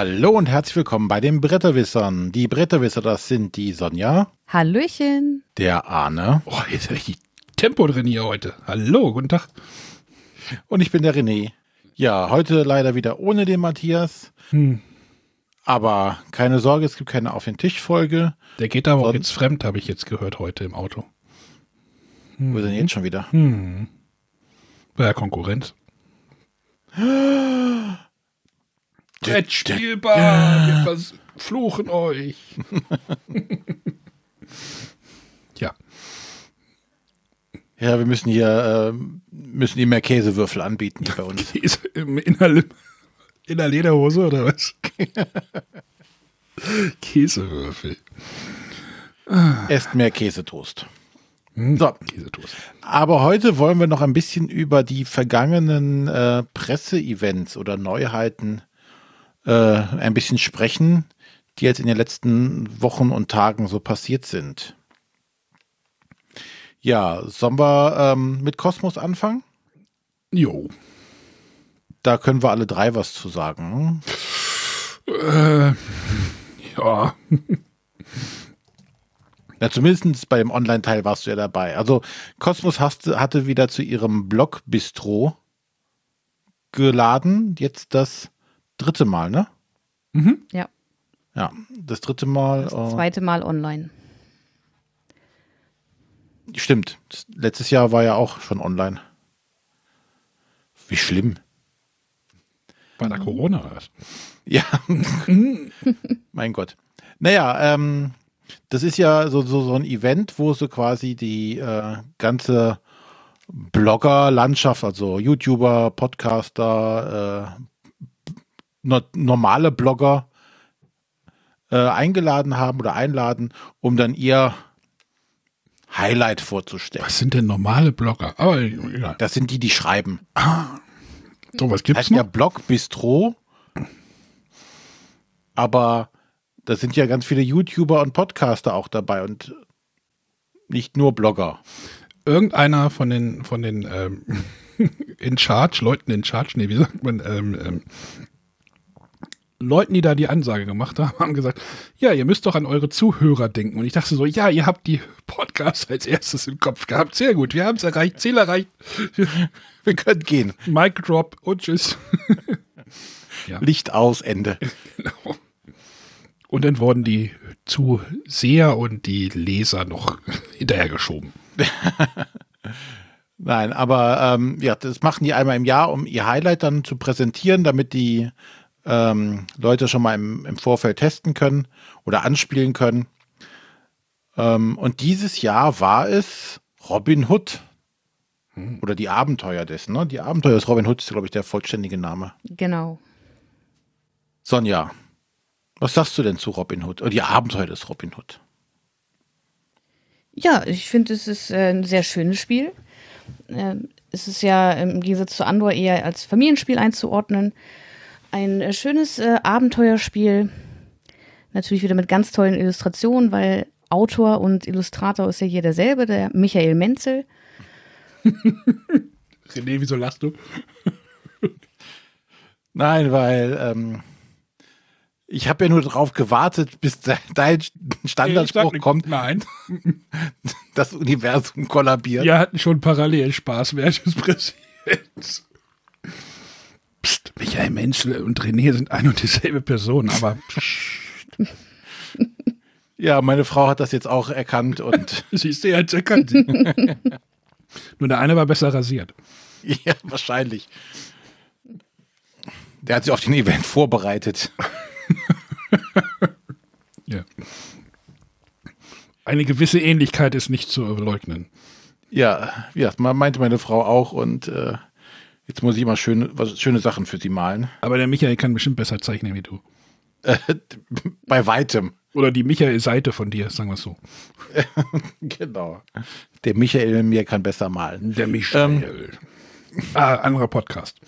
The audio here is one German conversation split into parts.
Hallo und herzlich willkommen bei den Bretterwissern. Die Bretterwisser, das sind die Sonja. Hallöchen. Der Arne. Oh, jetzt ist richtig Tempo drin hier heute. Hallo, guten Tag. Und ich bin der René. Ja, heute leider wieder ohne den Matthias. Hm. Aber keine Sorge, es gibt keine Auf den Tisch-Folge. Der geht aber auch jetzt fremd, habe ich jetzt gehört heute im Auto. Hm. Wo ist denn jetzt schon wieder? Hm. Bei der Konkurrenz. Brettspielbar, wir fluchen euch. ja. Ja, wir müssen hier, äh, müssen ihm mehr Käsewürfel anbieten hier bei uns. Käse in der, in der Lederhose oder was? Käsewürfel. Esst mehr Käsetoast. Hm, so. Käsetoast. Aber heute wollen wir noch ein bisschen über die vergangenen äh, Presseevents oder Neuheiten äh, ein bisschen sprechen, die jetzt in den letzten Wochen und Tagen so passiert sind. Ja, sollen wir ähm, mit Kosmos anfangen? Jo. Da können wir alle drei was zu sagen. Äh, ja. Ja, zumindest bei dem Online-Teil warst du ja dabei. Also Cosmos hast, hatte wieder zu ihrem Blog-Bistro geladen. Jetzt das dritte Mal, ne? Mhm. Ja. Ja, das dritte Mal. Das äh, zweite Mal online. Stimmt. Letztes Jahr war ja auch schon online. Wie schlimm. Bei der Corona oder was? Ja. mein Gott. Naja, ähm, das ist ja so, so, so ein Event, wo so quasi die äh, ganze Blogger-Landschaft, also YouTuber, Podcaster, äh, normale Blogger äh, eingeladen haben oder einladen, um dann ihr Highlight vorzustellen. Was sind denn normale Blogger? Aber egal. Das sind die, die schreiben. Ah, so was gibt's heißt noch? ja Blog Bistro. Aber da sind ja ganz viele YouTuber und Podcaster auch dabei und nicht nur Blogger. Irgendeiner von den von den ähm, in Charge, Leuten in Charge, nee, wie sagt man, ähm, ähm, Leuten, die da die Ansage gemacht haben, haben gesagt, ja, ihr müsst doch an eure Zuhörer denken. Und ich dachte so, ja, ihr habt die Podcasts als erstes im Kopf gehabt. Sehr gut, wir haben es erreicht, Ziel erreicht. Wir können gehen. Mic drop und tschüss. ja. Licht aus, Ende. Genau. Und dann wurden die Zuseher und die Leser noch hinterhergeschoben. Nein, aber ähm, ja, das machen die einmal im Jahr, um ihr Highlight dann zu präsentieren, damit die ähm, Leute schon mal im, im, Vorfeld testen können oder anspielen können. Ähm, und dieses Jahr war es Robin Hood. Hm. Oder die Abenteuer dessen, ne? Die Abenteuer des Robin Hood ist, glaube ich, der vollständige Name. Genau. Sonja, was sagst du denn zu Robin Hood? Oder die Abenteuer des Robin Hood? Ja, ich finde, es ist äh, ein sehr schönes Spiel. Ähm, es ist ja im Gegensatz zu Andor eher als Familienspiel einzuordnen. Ein äh, schönes äh, Abenteuerspiel. Natürlich wieder mit ganz tollen Illustrationen, weil Autor und Illustrator ist ja hier derselbe, der Michael Menzel. René, wieso lachst du? Nein, weil ähm, ich habe ja nur darauf gewartet, bis dein Standardspruch kommt. Nein. Das Universum kollabiert. Wir hatten schon parallel Spaß während des Präsidents. Psst, Michael Menschel und René sind ein und dieselbe Person, aber. Ja, meine Frau hat das jetzt auch erkannt und. Siehst du, er hat erkannt. Nur der eine war besser rasiert. Ja, wahrscheinlich. Der hat sich auf den Event vorbereitet. ja. Eine gewisse Ähnlichkeit ist nicht zu leugnen. Ja, ja, meinte meine Frau auch und äh, jetzt muss ich mal schöne, was, schöne Sachen für sie malen. Aber der Michael kann bestimmt besser zeichnen wie du. bei weitem. Oder die Michael-Seite von dir, sagen wir es so. genau. Der Michael in mir kann besser malen. Der Michael. Ähm, ah, anderer Podcast.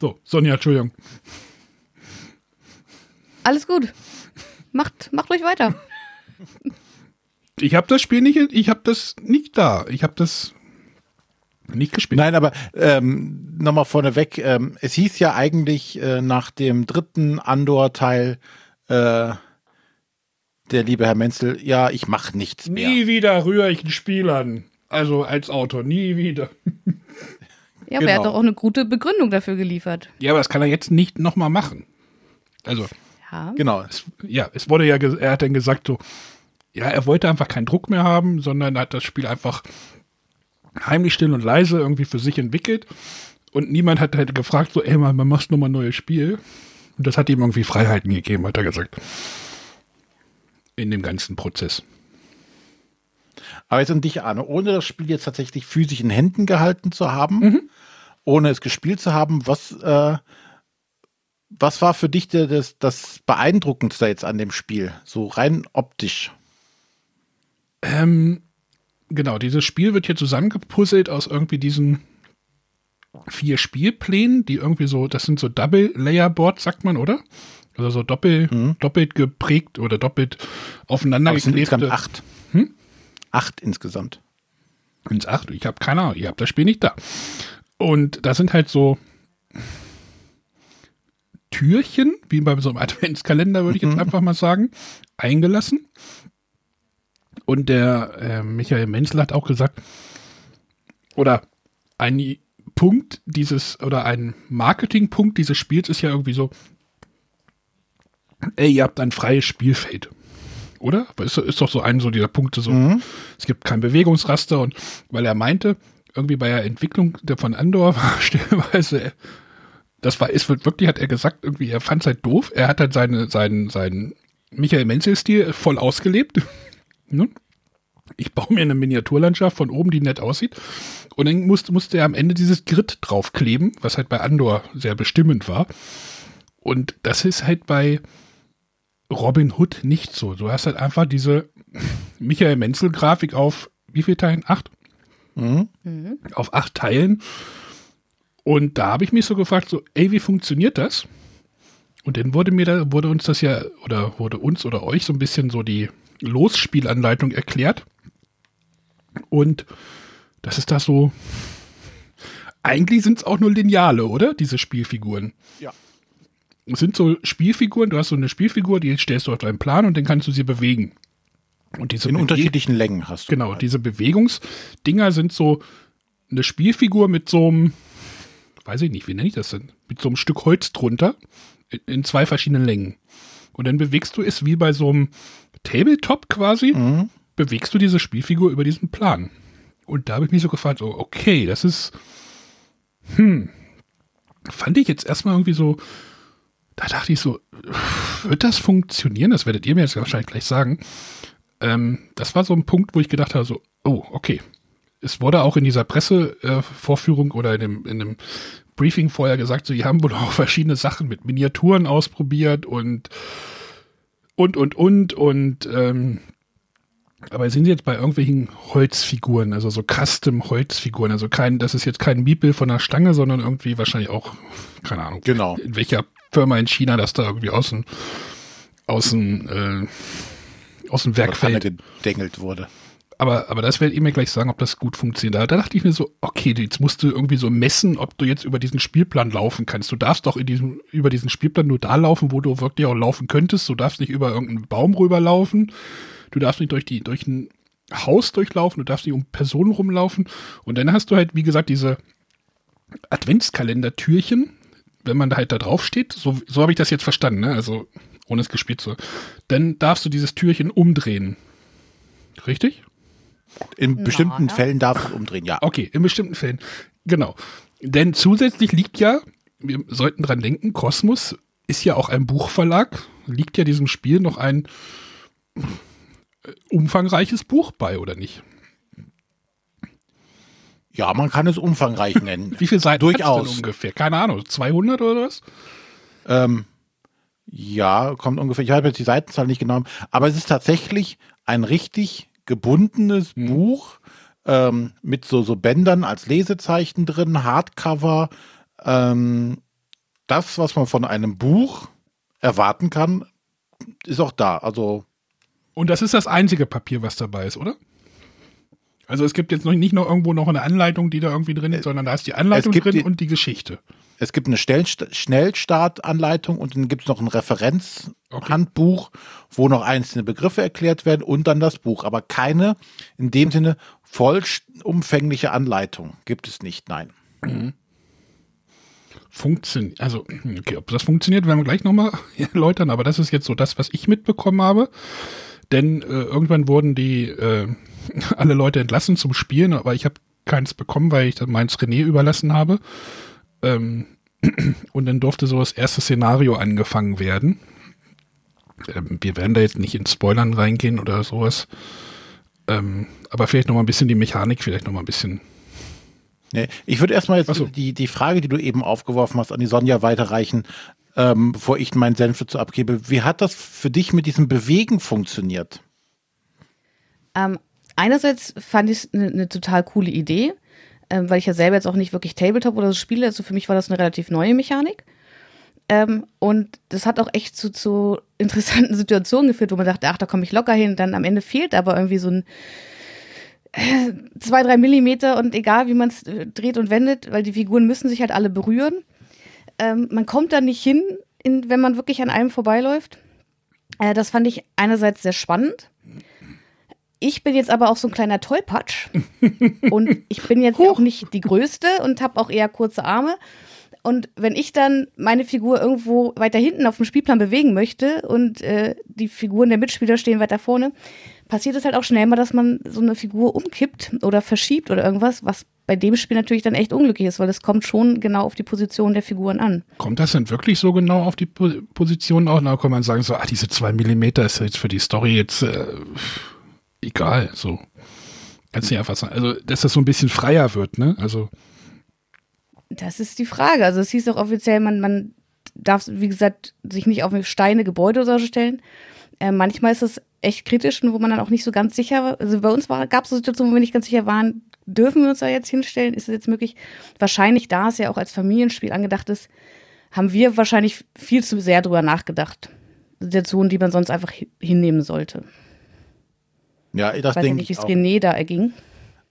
So, Sonja, Entschuldigung. Alles gut. Macht, macht ruhig weiter. Ich habe das Spiel nicht, ich habe das nicht da. Ich habe das Nicht gespielt. Nein, aber ähm, nochmal vorneweg, ähm, es hieß ja eigentlich äh, nach dem dritten Andor-Teil, äh, der liebe Herr Menzel, ja, ich mache nichts mehr. Nie wieder rühre ich ein Spiel an. Also als Autor, nie wieder. Ja, aber er hat Genau. doch auch eine gute Begründung dafür geliefert. Ja, aber das kann er jetzt nicht nochmal machen. Also, Ja. Genau. es, ja, es wurde ja, er hat dann gesagt so, ja, er wollte einfach keinen Druck mehr haben, sondern hat das Spiel einfach heimlich still und leise irgendwie für sich entwickelt. Und niemand hat halt gefragt so, ey, man, man machst nochmal ein neues Spiel. Und das hat ihm irgendwie Freiheiten gegeben, hat er gesagt. In dem ganzen Prozess. Aber jetzt an dich, Arne, ohne das Spiel jetzt tatsächlich physisch in Händen gehalten zu haben, ohne es gespielt zu haben, was, äh, was war für dich der, das, das Beeindruckendste jetzt an dem Spiel? So rein optisch. Ähm, genau, dieses Spiel wird hier zusammengepuzzelt aus irgendwie diesen vier Spielplänen, die irgendwie so, das sind so Double-Layer-Boards, sagt man, oder? Also so doppel, doppelt geprägt oder doppelt aufeinander Aber es sind insgesamt acht. Hm? Acht insgesamt. Ins acht, ich habe keine Ahnung, ihr habt das Spiel nicht da. Und da sind halt so Türchen, wie bei so einem Adventskalender, würde ich jetzt einfach mal sagen, eingelassen. Und der äh, Michael Menzel hat auch gesagt, oder ein Punkt dieses, oder ein Marketingpunkt dieses Spiels ist ja irgendwie so, ey, ihr habt ein freies Spielfeld. Oder? Ist, ist doch so ein so dieser Punkte so, es gibt kein Bewegungsraster und weil er meinte, irgendwie bei der Entwicklung der von Andor war stellenweise, das war, ist wirklich, hat er gesagt, irgendwie, er fand es halt doof. Er hat halt seine, seinen, seinen Michael Menzel-Stil voll ausgelebt. Ne? Ich baue mir eine Miniaturlandschaft von oben, die nett aussieht. Und dann musste, musste er am Ende dieses Grid draufkleben, was halt bei Andor sehr bestimmend war. Und das ist halt bei Robin Hood nicht so. Du hast halt einfach diese Michael Menzel-Grafik auf wie viel Teilen? Acht? Auf acht Teilen. Und da habe ich mich so gefragt, so, ey, wie funktioniert das? Und dann wurde mir da, wurde uns das ja, oder wurde uns oder euch so ein bisschen so die Losspielanleitung erklärt. Und das ist da so. Eigentlich sind es auch nur Lineale, oder? Diese Spielfiguren. Ja. Es sind so Spielfiguren, du hast so eine Spielfigur, die stellst du auf deinen Plan und dann kannst du sie bewegen. Und diese In Bewe- unterschiedlichen Längen hast du. Genau, diese Bewegungsdinger sind so eine Spielfigur mit so einem, weiß ich nicht, wie nenne ich das denn? Mit so einem Stück Holz drunter in zwei verschiedenen Längen. Und dann bewegst du es wie bei so einem Tabletop quasi, bewegst du diese Spielfigur über diesen Plan. Und da habe ich mich so gefragt, so, okay, das ist, hm, fand ich jetzt erstmal irgendwie so, da dachte ich so, wird das funktionieren? Das werdet ihr mir jetzt wahrscheinlich gleich sagen. Ähm, das war so ein Punkt, wo ich gedacht habe, so, oh, okay. Es wurde auch in dieser Pressevorführung äh, oder in dem, in dem Briefing vorher gesagt, so, die haben wohl auch verschiedene Sachen mit Miniaturen ausprobiert und und, und, und, und, ähm, aber sind sie jetzt bei irgendwelchen Holzfiguren, also so Custom-Holzfiguren, also kein, das ist jetzt kein Miepel von der Stange, sondern irgendwie wahrscheinlich auch, keine Ahnung, Genau. in welcher Firma in China das da irgendwie aus dem, aus dem, äh, aus dem Werk fällt. gedengelt wurde. Aber, aber das werdet ihr mir gleich sagen, ob das gut funktioniert. Da, da dachte ich mir so, okay, jetzt musst du irgendwie so messen, ob du jetzt über diesen Spielplan laufen kannst. Du darfst doch in diesem, über diesen Spielplan nur da laufen, wo du wirklich auch laufen könntest. Du darfst nicht über irgendeinen Baum rüberlaufen. Du darfst nicht durch die, durch ein Haus durchlaufen. Du darfst nicht um Personen rumlaufen. Und dann hast du halt, wie gesagt, diese Adventskalender-Türchen, wenn man da halt da drauf steht. So, so habe ich das jetzt verstanden, ne? Also, ohne es gespielt zu. Dann darfst du dieses Türchen umdrehen. Richtig? In bestimmten ja. Fällen darf es umdrehen, ja. Okay, in bestimmten Fällen. Genau. Denn zusätzlich liegt ja, wir sollten dran denken, Kosmos ist ja auch ein Buchverlag, liegt ja diesem Spiel noch ein äh, umfangreiches Buch bei, oder nicht? Ja, man kann es umfangreich nennen. Wie viele Seiten Durchaus. denn ungefähr? Keine Ahnung, 200 oder was? Ähm, ja, kommt ungefähr. Ich habe jetzt die Seitenzahl nicht genommen, aber es ist tatsächlich ein richtig gebundenes Buch ähm, mit so, so Bändern als Lesezeichen drin, Hardcover. Ähm, das, was man von einem Buch erwarten kann, ist auch da. Also Und das ist das einzige Papier, was dabei ist, oder? Also es gibt jetzt noch nicht noch irgendwo noch eine Anleitung, die da irgendwie drin ist, sondern da ist die Anleitung drin die, und die Geschichte. Es gibt eine Schnellstartanleitung und dann gibt es noch ein Referenzhandbuch, okay. wo noch einzelne Begriffe erklärt werden und dann das Buch. Aber keine in dem Sinne vollumfängliche Anleitung gibt es nicht, nein. Mhm. Funktioniert, also, okay, ob das funktioniert, werden wir gleich nochmal erläutern, aber das ist jetzt so das, was ich mitbekommen habe. Denn äh, irgendwann wurden die äh, alle Leute entlassen zum Spielen, aber ich habe keins bekommen, weil ich dann meins René überlassen habe. Ähm, und dann durfte so das erste Szenario angefangen werden. Ähm, wir werden da jetzt nicht in Spoilern reingehen oder sowas. Ähm, aber vielleicht noch mal ein bisschen die Mechanik, vielleicht noch mal ein bisschen. Nee, ich würde erstmal jetzt so. die, die Frage, die du eben aufgeworfen hast, an die Sonja weiterreichen, ähm, bevor ich meinen Senf dazu abgebe. Wie hat das für dich mit diesem Bewegen funktioniert? Ähm, einerseits fand ich es eine ne total coole Idee ähm, weil ich ja selber jetzt auch nicht wirklich Tabletop oder so spiele. Also für mich war das eine relativ neue Mechanik. Ähm, und das hat auch echt zu, zu interessanten Situationen geführt, wo man dachte, ach, da komme ich locker hin. Dann am Ende fehlt aber irgendwie so ein äh, zwei, drei Millimeter und egal wie man es äh, dreht und wendet, weil die Figuren müssen sich halt alle berühren. Ähm, man kommt da nicht hin, in, wenn man wirklich an einem vorbeiläuft. Äh, das fand ich einerseits sehr spannend. Ich bin jetzt aber auch so ein kleiner Tollpatsch und ich bin jetzt auch nicht die Größte und habe auch eher kurze Arme. Und wenn ich dann meine Figur irgendwo weiter hinten auf dem Spielplan bewegen möchte und äh, die Figuren der Mitspieler stehen weiter vorne, passiert es halt auch schnell mal, dass man so eine Figur umkippt oder verschiebt oder irgendwas, was bei dem Spiel natürlich dann echt unglücklich ist, weil es kommt schon genau auf die Position der Figuren an. Kommt das denn wirklich so genau auf die Position auch? Da kann man sagen, so, ah, diese zwei Millimeter ist jetzt für die Story jetzt. Äh egal, so. Kannst du nicht einfach sagen. Also, dass das so ein bisschen freier wird, ne? Also. Das ist die Frage. Also, es hieß auch offiziell, man, man darf, wie gesagt, sich nicht auf Steine, Gebäude oder so stellen. Äh, manchmal ist es echt kritisch und wo man dann auch nicht so ganz sicher war. Also, bei uns gab es so Situationen, wo wir nicht ganz sicher waren, dürfen wir uns da jetzt hinstellen? Ist es jetzt möglich? Wahrscheinlich, da es ja auch als Familienspiel angedacht ist, haben wir wahrscheinlich viel zu sehr drüber nachgedacht. Situationen, die man sonst einfach hinnehmen sollte. Ja, das ich denke nicht, wie es René da erging.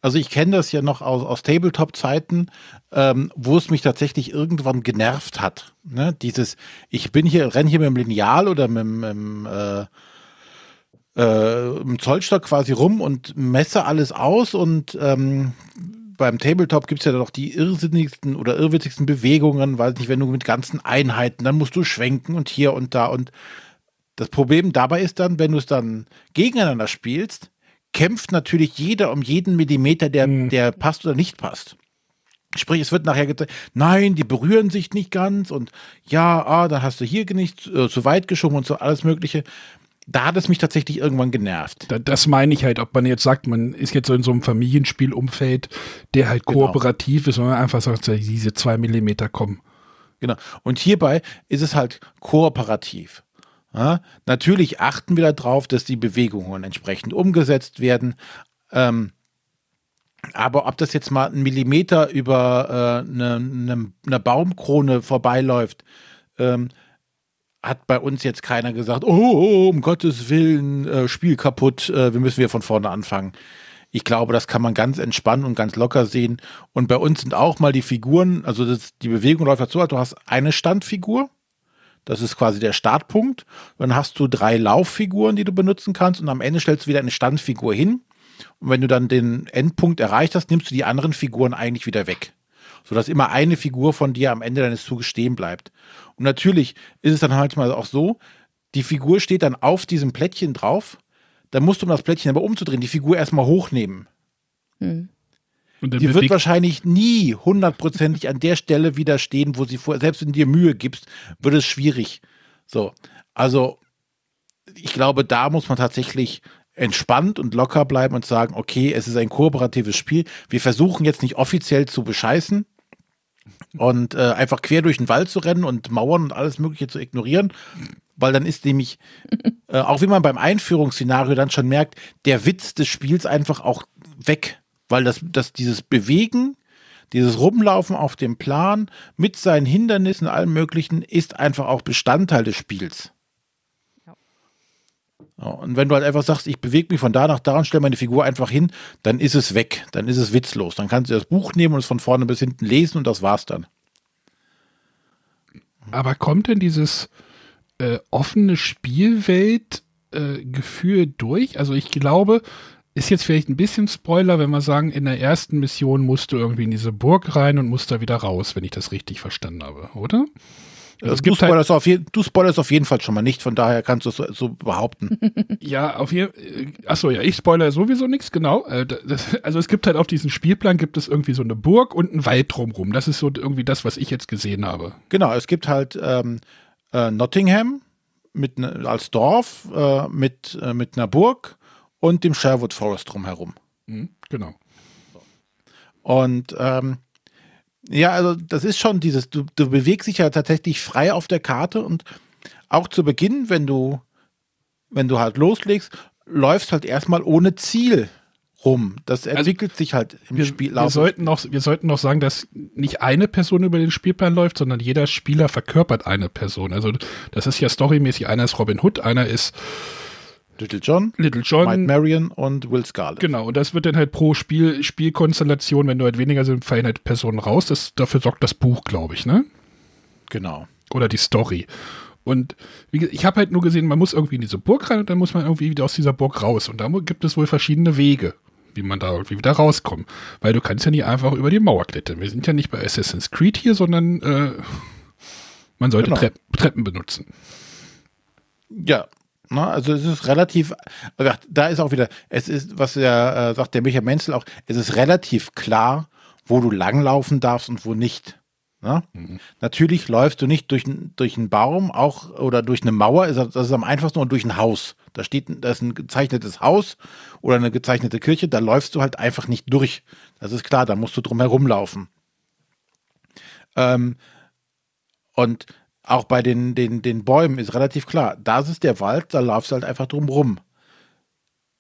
Also ich kenne das ja noch aus, aus Tabletop-Zeiten, ähm, wo es mich tatsächlich irgendwann genervt hat. Ne? Dieses, ich bin hier, renne hier mit dem Lineal oder mit, mit, mit äh, äh, im Zollstock quasi rum und messe alles aus und ähm, beim Tabletop gibt es ja doch die irrsinnigsten oder irrwitzigsten Bewegungen, weiß nicht, wenn du mit ganzen Einheiten, dann musst du schwenken und hier und da und das Problem dabei ist dann, wenn du es dann gegeneinander spielst, kämpft natürlich jeder um jeden Millimeter, der, mhm. der passt oder nicht passt. Sprich, es wird nachher gesagt, nein, die berühren sich nicht ganz und ja, ah, dann hast du hier nicht äh, zu weit geschoben und so alles Mögliche. Da hat es mich tatsächlich irgendwann genervt. Da, das meine ich halt, ob man jetzt sagt, man ist jetzt so in so einem Familienspielumfeld, der halt genau. kooperativ ist, und man einfach sagt, diese zwei Millimeter kommen. Genau. Und hierbei ist es halt kooperativ. Ja, natürlich achten wir darauf, dass die Bewegungen entsprechend umgesetzt werden. Ähm, aber ob das jetzt mal einen Millimeter über äh, eine, eine, eine, Baumkrone vorbeiläuft, ähm, hat bei uns jetzt keiner gesagt, oh, oh um Gottes Willen, äh, Spiel kaputt, äh, wir müssen wieder von vorne anfangen. Ich glaube, das kann man ganz entspannt und ganz locker sehen. Und bei uns sind auch mal die Figuren, also das, die Bewegung läuft halt so, du hast eine Standfigur, das ist quasi der Startpunkt. Dann hast du drei Lauffiguren, die du benutzen kannst und am Ende stellst du wieder eine Standfigur hin. Und wenn du dann den Endpunkt erreicht hast, nimmst du die anderen Figuren eigentlich wieder weg. Sodass immer eine Figur von dir am Ende deines Zuges stehen bleibt. Und natürlich ist es dann halt mal auch so, die Figur steht dann auf diesem Plättchen drauf. Dann musst du, um das Plättchen aber umzudrehen, die Figur erstmal hochnehmen. Hm die wird wahrscheinlich nie hundertprozentig an der Stelle widerstehen, wo sie vor, selbst wenn du dir Mühe gibst, wird es schwierig. So, also ich glaube, da muss man tatsächlich entspannt und locker bleiben und sagen, okay, es ist ein kooperatives Spiel. Wir versuchen jetzt nicht offiziell zu bescheißen und äh, einfach quer durch den Wald zu rennen und Mauern und alles Mögliche zu ignorieren, weil dann ist nämlich, äh, auch wie man beim Einführungsszenario dann schon merkt, der Witz des Spiels einfach auch weg weil das, das dieses Bewegen, dieses Rumlaufen auf dem Plan mit seinen Hindernissen, allem Möglichen, ist einfach auch Bestandteil des Spiels. Und wenn du halt einfach sagst, ich bewege mich von da nach da und stelle meine Figur einfach hin, dann ist es weg. Dann ist es witzlos. Dann kannst du das Buch nehmen und es von vorne bis hinten lesen und das war's dann. Aber kommt denn dieses äh, offene Spielwelt-Gefühl äh, durch? Also ich glaube, ist jetzt vielleicht ein bisschen Spoiler, wenn wir sagen, in der ersten Mission musst du irgendwie in diese Burg rein und musst da wieder raus, wenn ich das richtig verstanden habe, oder? Also es du, halt spoilerst halt auf je, du spoilerst auf jeden Fall schon mal nicht, von daher kannst du es so, so, behaupten. ja, auf jeden Achso, ja, ich spoilere sowieso nichts, genau. Äh, also es gibt halt auf diesem Spielplan gibt es irgendwie so eine Burg und einen Wald drumrum. Das ist so irgendwie das, was ich jetzt gesehen habe. Genau, es gibt halt ähm, äh, Nottingham mit, ne, als Dorf äh, mit, äh, mit einer Burg und dem Sherwood Forest drumherum. Mhm, genau. Und ähm, ja, also das ist schon dieses, du, du bewegst dich ja tatsächlich frei auf der Karte und auch zu Beginn, wenn du, wenn du halt loslegst, läufst halt erstmal ohne Ziel rum. Das also entwickelt also, sich halt im wir, Spiel. Wir sollten, noch, wir sollten noch sagen, dass nicht eine Person über den Spielplan läuft, sondern jeder Spieler verkörpert eine Person. Also das ist ja storymäßig, einer ist Robin Hood, einer ist Little John, Little John, Mike Marion und Will Scarlet. Genau, und das wird dann halt pro Spiel, Spielkonstellation, wenn du halt weniger sind, fallen halt Personen raus. Das, dafür sorgt das Buch, glaube ich, ne? Genau. Oder die Story. Und ich habe halt nur gesehen, man muss irgendwie in diese Burg rein und dann muss man irgendwie wieder aus dieser Burg raus. Und da gibt es wohl verschiedene Wege, wie man da irgendwie wieder rauskommt. Weil du kannst ja nicht einfach über die Mauer klettern. Wir sind ja nicht bei Assassin's Creed hier, sondern äh, man sollte genau. Trepp, Treppen benutzen. Ja, ne? also es ist relativ, da ist auch wieder, es ist, was ja äh, sagt der Michael Menzel auch, es ist relativ klar, wo du langlaufen darfst und wo nicht. Ne? Mhm. Natürlich läufst du nicht durch, durch einen Baum auch oder durch eine Mauer, das ist am einfachsten nur durch ein Haus. Da steht, da ist ein gezeichnetes Haus oder eine gezeichnete Kirche, da läufst du halt einfach nicht durch. Das ist klar, da musst du drum herum laufen. Ähm, und auch bei den, den, den Bäumen ist relativ klar, das ist der Wald, da laufst du halt einfach drum rum.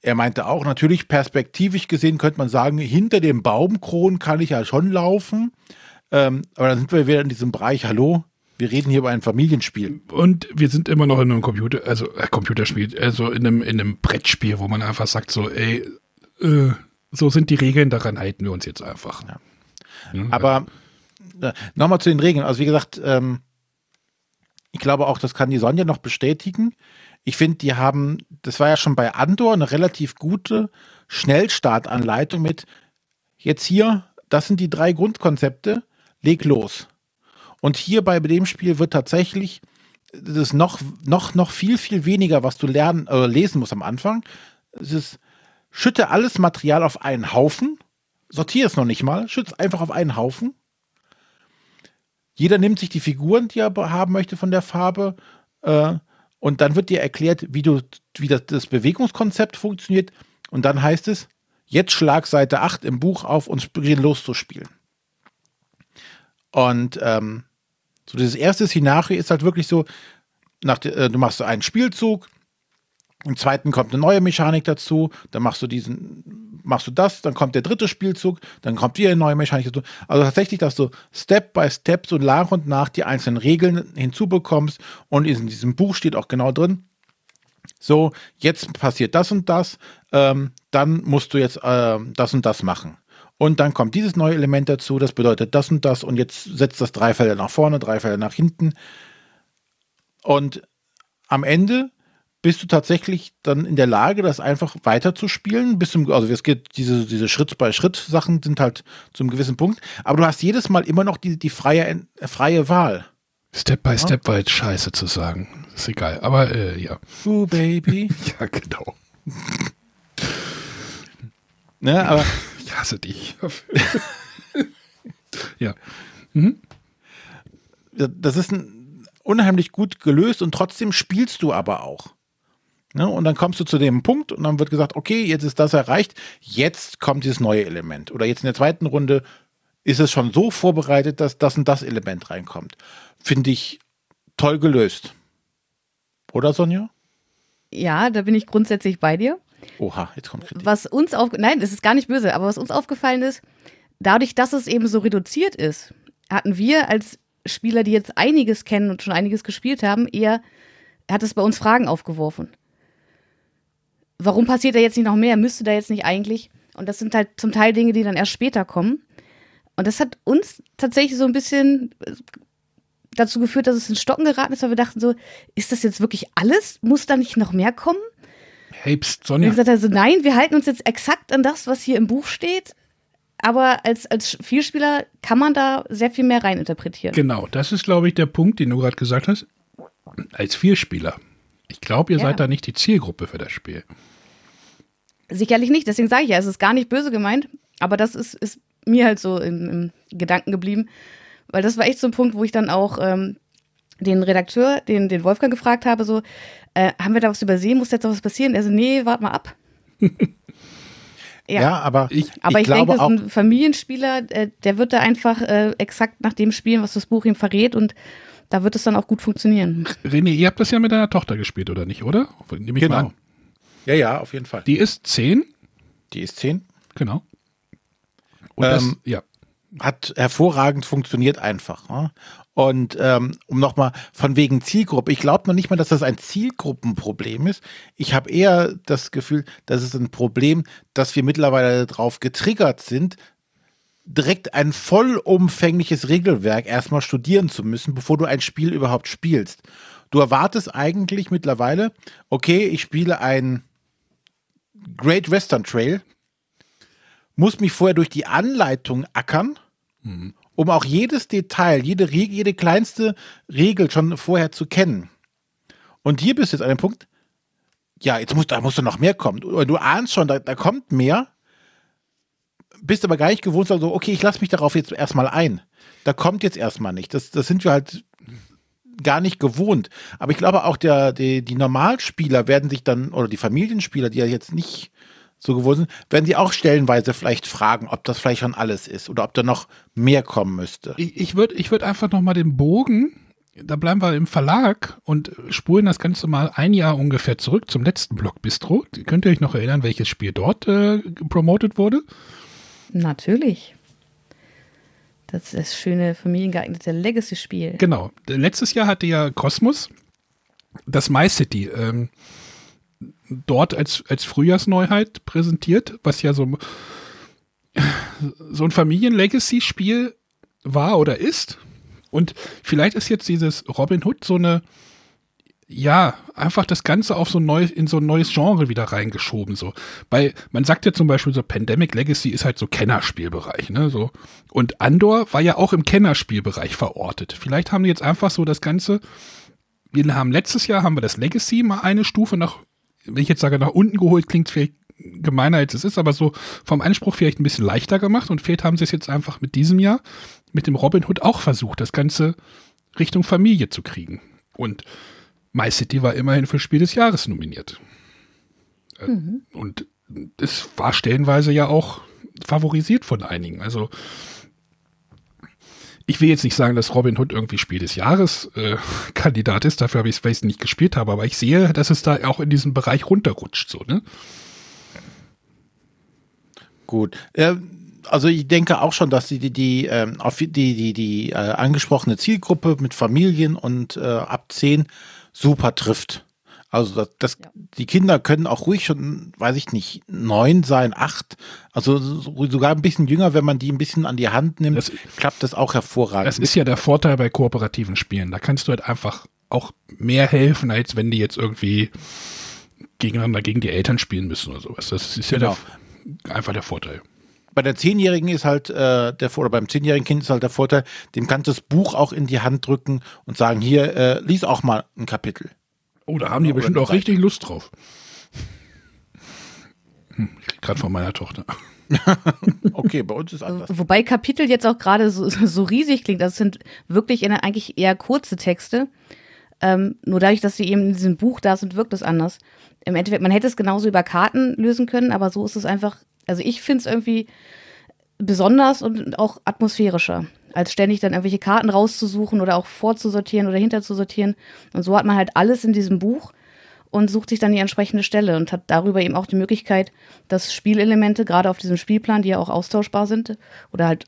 Er meinte auch, natürlich perspektivisch gesehen könnte man sagen, hinter dem Baumkron kann ich ja schon laufen. Ähm, aber dann sind wir wieder in diesem Bereich, hallo, wir reden hier über ein Familienspiel. Und wir sind immer noch in einem Computer, also äh, Computerspiel, also in einem, in einem Brettspiel, wo man einfach sagt so, ey, äh, so sind die Regeln, daran halten wir uns jetzt einfach. Ja. Ja, aber äh, nochmal zu den Regeln. Also wie gesagt, ähm, ich glaube auch, das kann die Sonja noch bestätigen. Ich finde, die haben, das war ja schon bei Andor eine relativ gute Schnellstartanleitung mit jetzt hier, das sind die drei Grundkonzepte, leg los. Und hier bei dem Spiel wird tatsächlich das ist noch, noch, noch viel, viel weniger, was du lernen äh, lesen musst am Anfang. Es ist, schütte alles Material auf einen Haufen, sortiere es noch nicht mal, schütte es einfach auf einen Haufen jeder nimmt sich die Figuren, die er haben möchte von der Farbe, äh, und dann wird dir erklärt, wie, du, wie das, das Bewegungskonzept funktioniert. Und dann heißt es, jetzt schlag Seite 8 im Buch auf und beginnen loszuspielen. Und ähm, so dieses erste Szenario ist halt wirklich so, nach, äh, du machst so einen Spielzug, im zweiten kommt eine neue Mechanik dazu, dann machst du diesen, machst du das, dann kommt der dritte Spielzug, dann kommt wieder eine neue Mechanik. Also tatsächlich, dass du Step by Step so nach und nach die einzelnen Regeln hinzubekommst und in diesem Buch steht auch genau drin, so, jetzt passiert das und das, ähm, dann musst du jetzt äh, das und das machen. Und dann kommt dieses neue Element dazu, das bedeutet das und das und jetzt setzt das drei Felder nach vorne, drei Felder nach hinten. Und am Ende bist du tatsächlich dann in der Lage, das einfach weiterzuspielen. Bis zum, also es geht, diese, diese Schritt-bei-Schritt-Sachen sind halt zu einem gewissen Punkt. Aber du hast jedes Mal immer noch die, die freie, freie Wahl. Step by ja? Step war jetzt scheiße zu sagen. Ist egal. Aber äh, ja. Ooh, baby. ja, genau. ne, aber. Ich hasse dich. ja. Mhm. Das ist ein, unheimlich gut gelöst und trotzdem spielst du aber auch. Ne? Und dann kommst du zu dem Punkt und dann wird gesagt, okay, jetzt ist das erreicht, jetzt kommt dieses neue Element. Oder jetzt in der zweiten Runde ist es schon so vorbereitet, dass das und das Element reinkommt. Finde ich toll gelöst. Oder Sonja? Ja, da bin ich grundsätzlich bei dir. Oha, jetzt kommt Kritik. Was uns auf, nein, das ist gar nicht böse, aber was uns aufgefallen ist, dadurch, dass es eben so reduziert ist, hatten wir als Spieler, die jetzt einiges kennen und schon einiges gespielt haben, eher hat es bei uns Fragen aufgeworfen. Warum passiert da jetzt nicht noch mehr? Müsste da jetzt nicht eigentlich? Und das sind halt zum Teil Dinge, die dann erst später kommen. Und das hat uns tatsächlich so ein bisschen äh, dazu geführt, dass es in Stocken geraten ist, weil wir dachten so, ist das jetzt wirklich alles? Muss da nicht noch mehr kommen? Hey, pst, Und Sonja. ich gesagt also nein, wir halten uns jetzt exakt an das, was hier im Buch steht. Aber als, als Vielspieler kann man da sehr viel mehr reininterpretieren. Genau, das ist, glaube ich, der Punkt, den du gerade gesagt hast. Als Vierspieler. Ich glaube, ihr Ja. seid da nicht die Zielgruppe für das Spiel. Sicherlich nicht, deswegen sage ich ja, es ist gar nicht böse gemeint, aber das ist, ist mir halt so im, im Gedanken geblieben, weil das war echt so ein Punkt, wo ich dann auch ähm, den Redakteur, den, den Wolfgang gefragt habe, so, äh, haben wir da was übersehen, muss jetzt noch was passieren? Er so, nee, warte mal ab. Ja, ja, aber Ich- aber ich, glaube denke, auch, so ein Familienspieler, äh, der wird da einfach äh, exakt nach dem spielen, was das Buch ihm verrät und da wird es dann auch gut funktionieren. René, ihr habt das ja mit deiner Tochter gespielt, oder nicht, oder? Nehme ich mal genau. an. Ja, ja, auf jeden Fall. Die ist zehn, Die ist 10. genau. Und das, Ähm, ja. hat hervorragend funktioniert einfach. Ne? Und ähm, um nochmal von wegen Zielgruppe, ich glaube noch nicht mal, dass das ein Zielgruppenproblem ist. Ich habe eher das Gefühl, das ist ein Problem, dass wir mittlerweile darauf getriggert sind, direkt ein vollumfängliches Regelwerk erstmal studieren zu müssen, bevor du ein Spiel überhaupt spielst. Du erwartest eigentlich mittlerweile, okay, ich spiele ein Great Western Trail, muss mich vorher durch die Anleitung ackern, um auch jedes Detail, jede, jede kleinste Regel schon vorher zu kennen. Und hier bist du jetzt an dem Punkt, ja, jetzt muss, da muss doch noch mehr kommen. Du, du ahnst schon, da, da kommt mehr, bist aber gar nicht gewohnt, also okay, ich lasse mich darauf jetzt erstmal ein. Da kommt jetzt erstmal nicht. Das, das sind wir halt gar nicht gewohnt. Aber ich glaube auch der, die, die Normalspieler werden sich dann, oder die Familienspieler, die ja jetzt nicht so gewohnt sind, werden die auch stellenweise vielleicht fragen, ob das vielleicht schon alles ist oder ob da noch mehr kommen müsste. Ich, ich würde ich würd einfach noch mal den Bogen, da bleiben wir im Verlag und spulen das Ganze mal ein Jahr ungefähr zurück zum letzten Blog Bistro. Könnt ihr euch noch erinnern, welches Spiel dort äh, promotet wurde? Natürlich. Das ist das schöne familiengeeignete Legacy-Spiel. Genau. Letztes Jahr hatte ja Cosmos das My City ähm, dort als, als Frühjahrsneuheit präsentiert, was ja so, so ein Familien-Legacy-Spiel war oder ist. Und vielleicht ist jetzt dieses Robin Hood so eine, ja, einfach das Ganze auf so ein neues, in so ein neues Genre wieder reingeschoben, so. Weil man sagt ja zum Beispiel so, Pandemic Legacy ist halt so Kennerspielbereich, ne, so. Und Andor war ja auch im Kennerspielbereich verortet. Vielleicht haben die jetzt einfach so das Ganze, wir haben letztes Jahr haben wir das Legacy mal eine Stufe nach, wenn ich jetzt sage, nach unten geholt, klingt vielleicht gemeiner als es ist, aber so vom Anspruch vielleicht ein bisschen leichter gemacht und vielleicht haben sie es jetzt einfach mit diesem Jahr, mit dem Robin Hood auch versucht, das Ganze Richtung Familie zu kriegen. Und My City war immerhin für Spiel des Jahres nominiert. Äh, Und es war stellenweise ja auch favorisiert von einigen. Also ich will jetzt nicht sagen, dass Robin Hood irgendwie Spiel des Jahres äh, Kandidat ist, dafür habe ich es nicht gespielt habe, aber ich sehe, dass es da auch in diesem Bereich runterrutscht, so, ne? Gut. Äh, also ich denke auch schon, dass die, die, die, ähm, auf die, die, die äh, angesprochene Zielgruppe mit Familien und äh, ab 10 super trifft. Also das, das, die Kinder können auch ruhig schon, weiß ich nicht, neun sein, acht. Also so- sogar ein bisschen jünger, wenn man die ein bisschen an die Hand nimmt, Das- klappt das auch hervorragend. Das ist ja der Vorteil bei kooperativen Spielen. Da kannst du halt einfach auch mehr helfen, als wenn die jetzt irgendwie gegeneinander gegen die Eltern spielen müssen oder sowas. Das ist ja Genau. der, einfach der Vorteil. Bei der Zehnjährigen ist halt äh, der oder beim zehnjährigen Kind ist halt der Vorteil, dem kannst du das Buch auch in die Hand drücken und sagen, hier, äh, lies auch mal ein Kapitel. Oh, da haben die Oder bestimmt auch Seite. richtig Lust drauf. Hm, ich krieg gerade von meiner Tochter. Okay, bei uns ist anders. Wobei Kapitel jetzt auch gerade so, so riesig klingt. Das sind wirklich in, eigentlich eher kurze Texte. Ähm, nur dadurch, dass sie eben in diesem Buch da sind, wirkt es anders. Im Endeffekt, man hätte es genauso über Karten lösen können, aber so ist es einfach, also ich finde es irgendwie besonders und auch atmosphärischer, als ständig dann irgendwelche Karten rauszusuchen oder auch vorzusortieren oder hinterzusortieren. Und so hat man halt alles in diesem Buch und sucht sich dann die entsprechende Stelle und hat darüber eben auch die Möglichkeit, dass Spielelemente, gerade auf diesem Spielplan, die ja auch austauschbar sind oder halt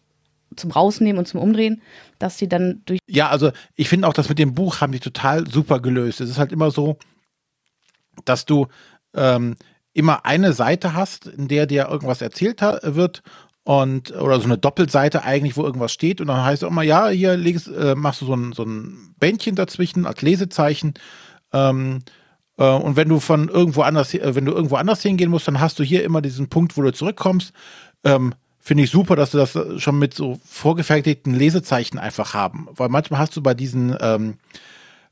zum Rausnehmen und zum Umdrehen, dass die dann durch Ja, also ich finde auch, das mit dem Buch haben die total super gelöst. Es ist halt immer so, dass du ähm, immer eine Seite hast, in der dir irgendwas erzählt wird und oder so eine Doppelseite eigentlich, wo irgendwas steht und dann heißt es immer, ja, hier legst, äh, machst du so ein, so ein Bändchen dazwischen als Lesezeichen. Ähm, äh, und wenn du von irgendwo anders, äh, wenn du irgendwo anders hingehen musst, dann hast du hier immer diesen Punkt, wo du zurückkommst. Ähm, Finde ich super, dass du das schon mit so vorgefertigten Lesezeichen einfach haben. Weil manchmal hast du bei diesen ähm,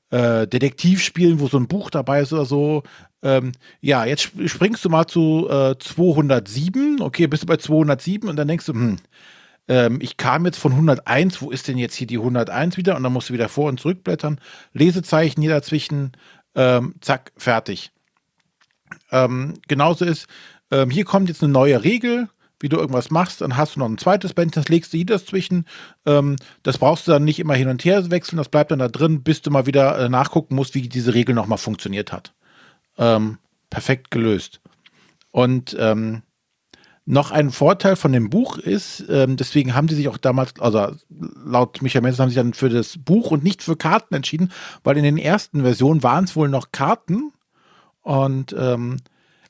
äh, Detektivspielen, wo so ein Buch dabei ist oder so, ähm, ja, jetzt springst du mal zu äh, 207, okay, bist du bei 207 und dann denkst du, hm, ähm, ich kam jetzt von 101, wo ist denn jetzt hier die 101 wieder? Und dann musst du wieder vor und zurück blättern, Lesezeichen hier dazwischen, ähm, zack, fertig. Ähm, genauso ist, ähm, hier kommt jetzt eine neue Regel, wie du irgendwas machst, dann hast du noch ein zweites Band, das legst du hier dazwischen. Ähm, das brauchst du dann nicht immer hin und her wechseln, das bleibt dann da drin, bis du mal wieder äh, nachgucken musst, wie diese Regel nochmal funktioniert hat ähm, perfekt gelöst. Und ähm, noch ein Vorteil von dem Buch ist, ähm, deswegen haben sie sich auch damals, also laut Michael Menzel haben sie sich dann für das Buch und nicht für Karten entschieden, weil in den ersten Versionen waren es wohl noch Karten und ähm,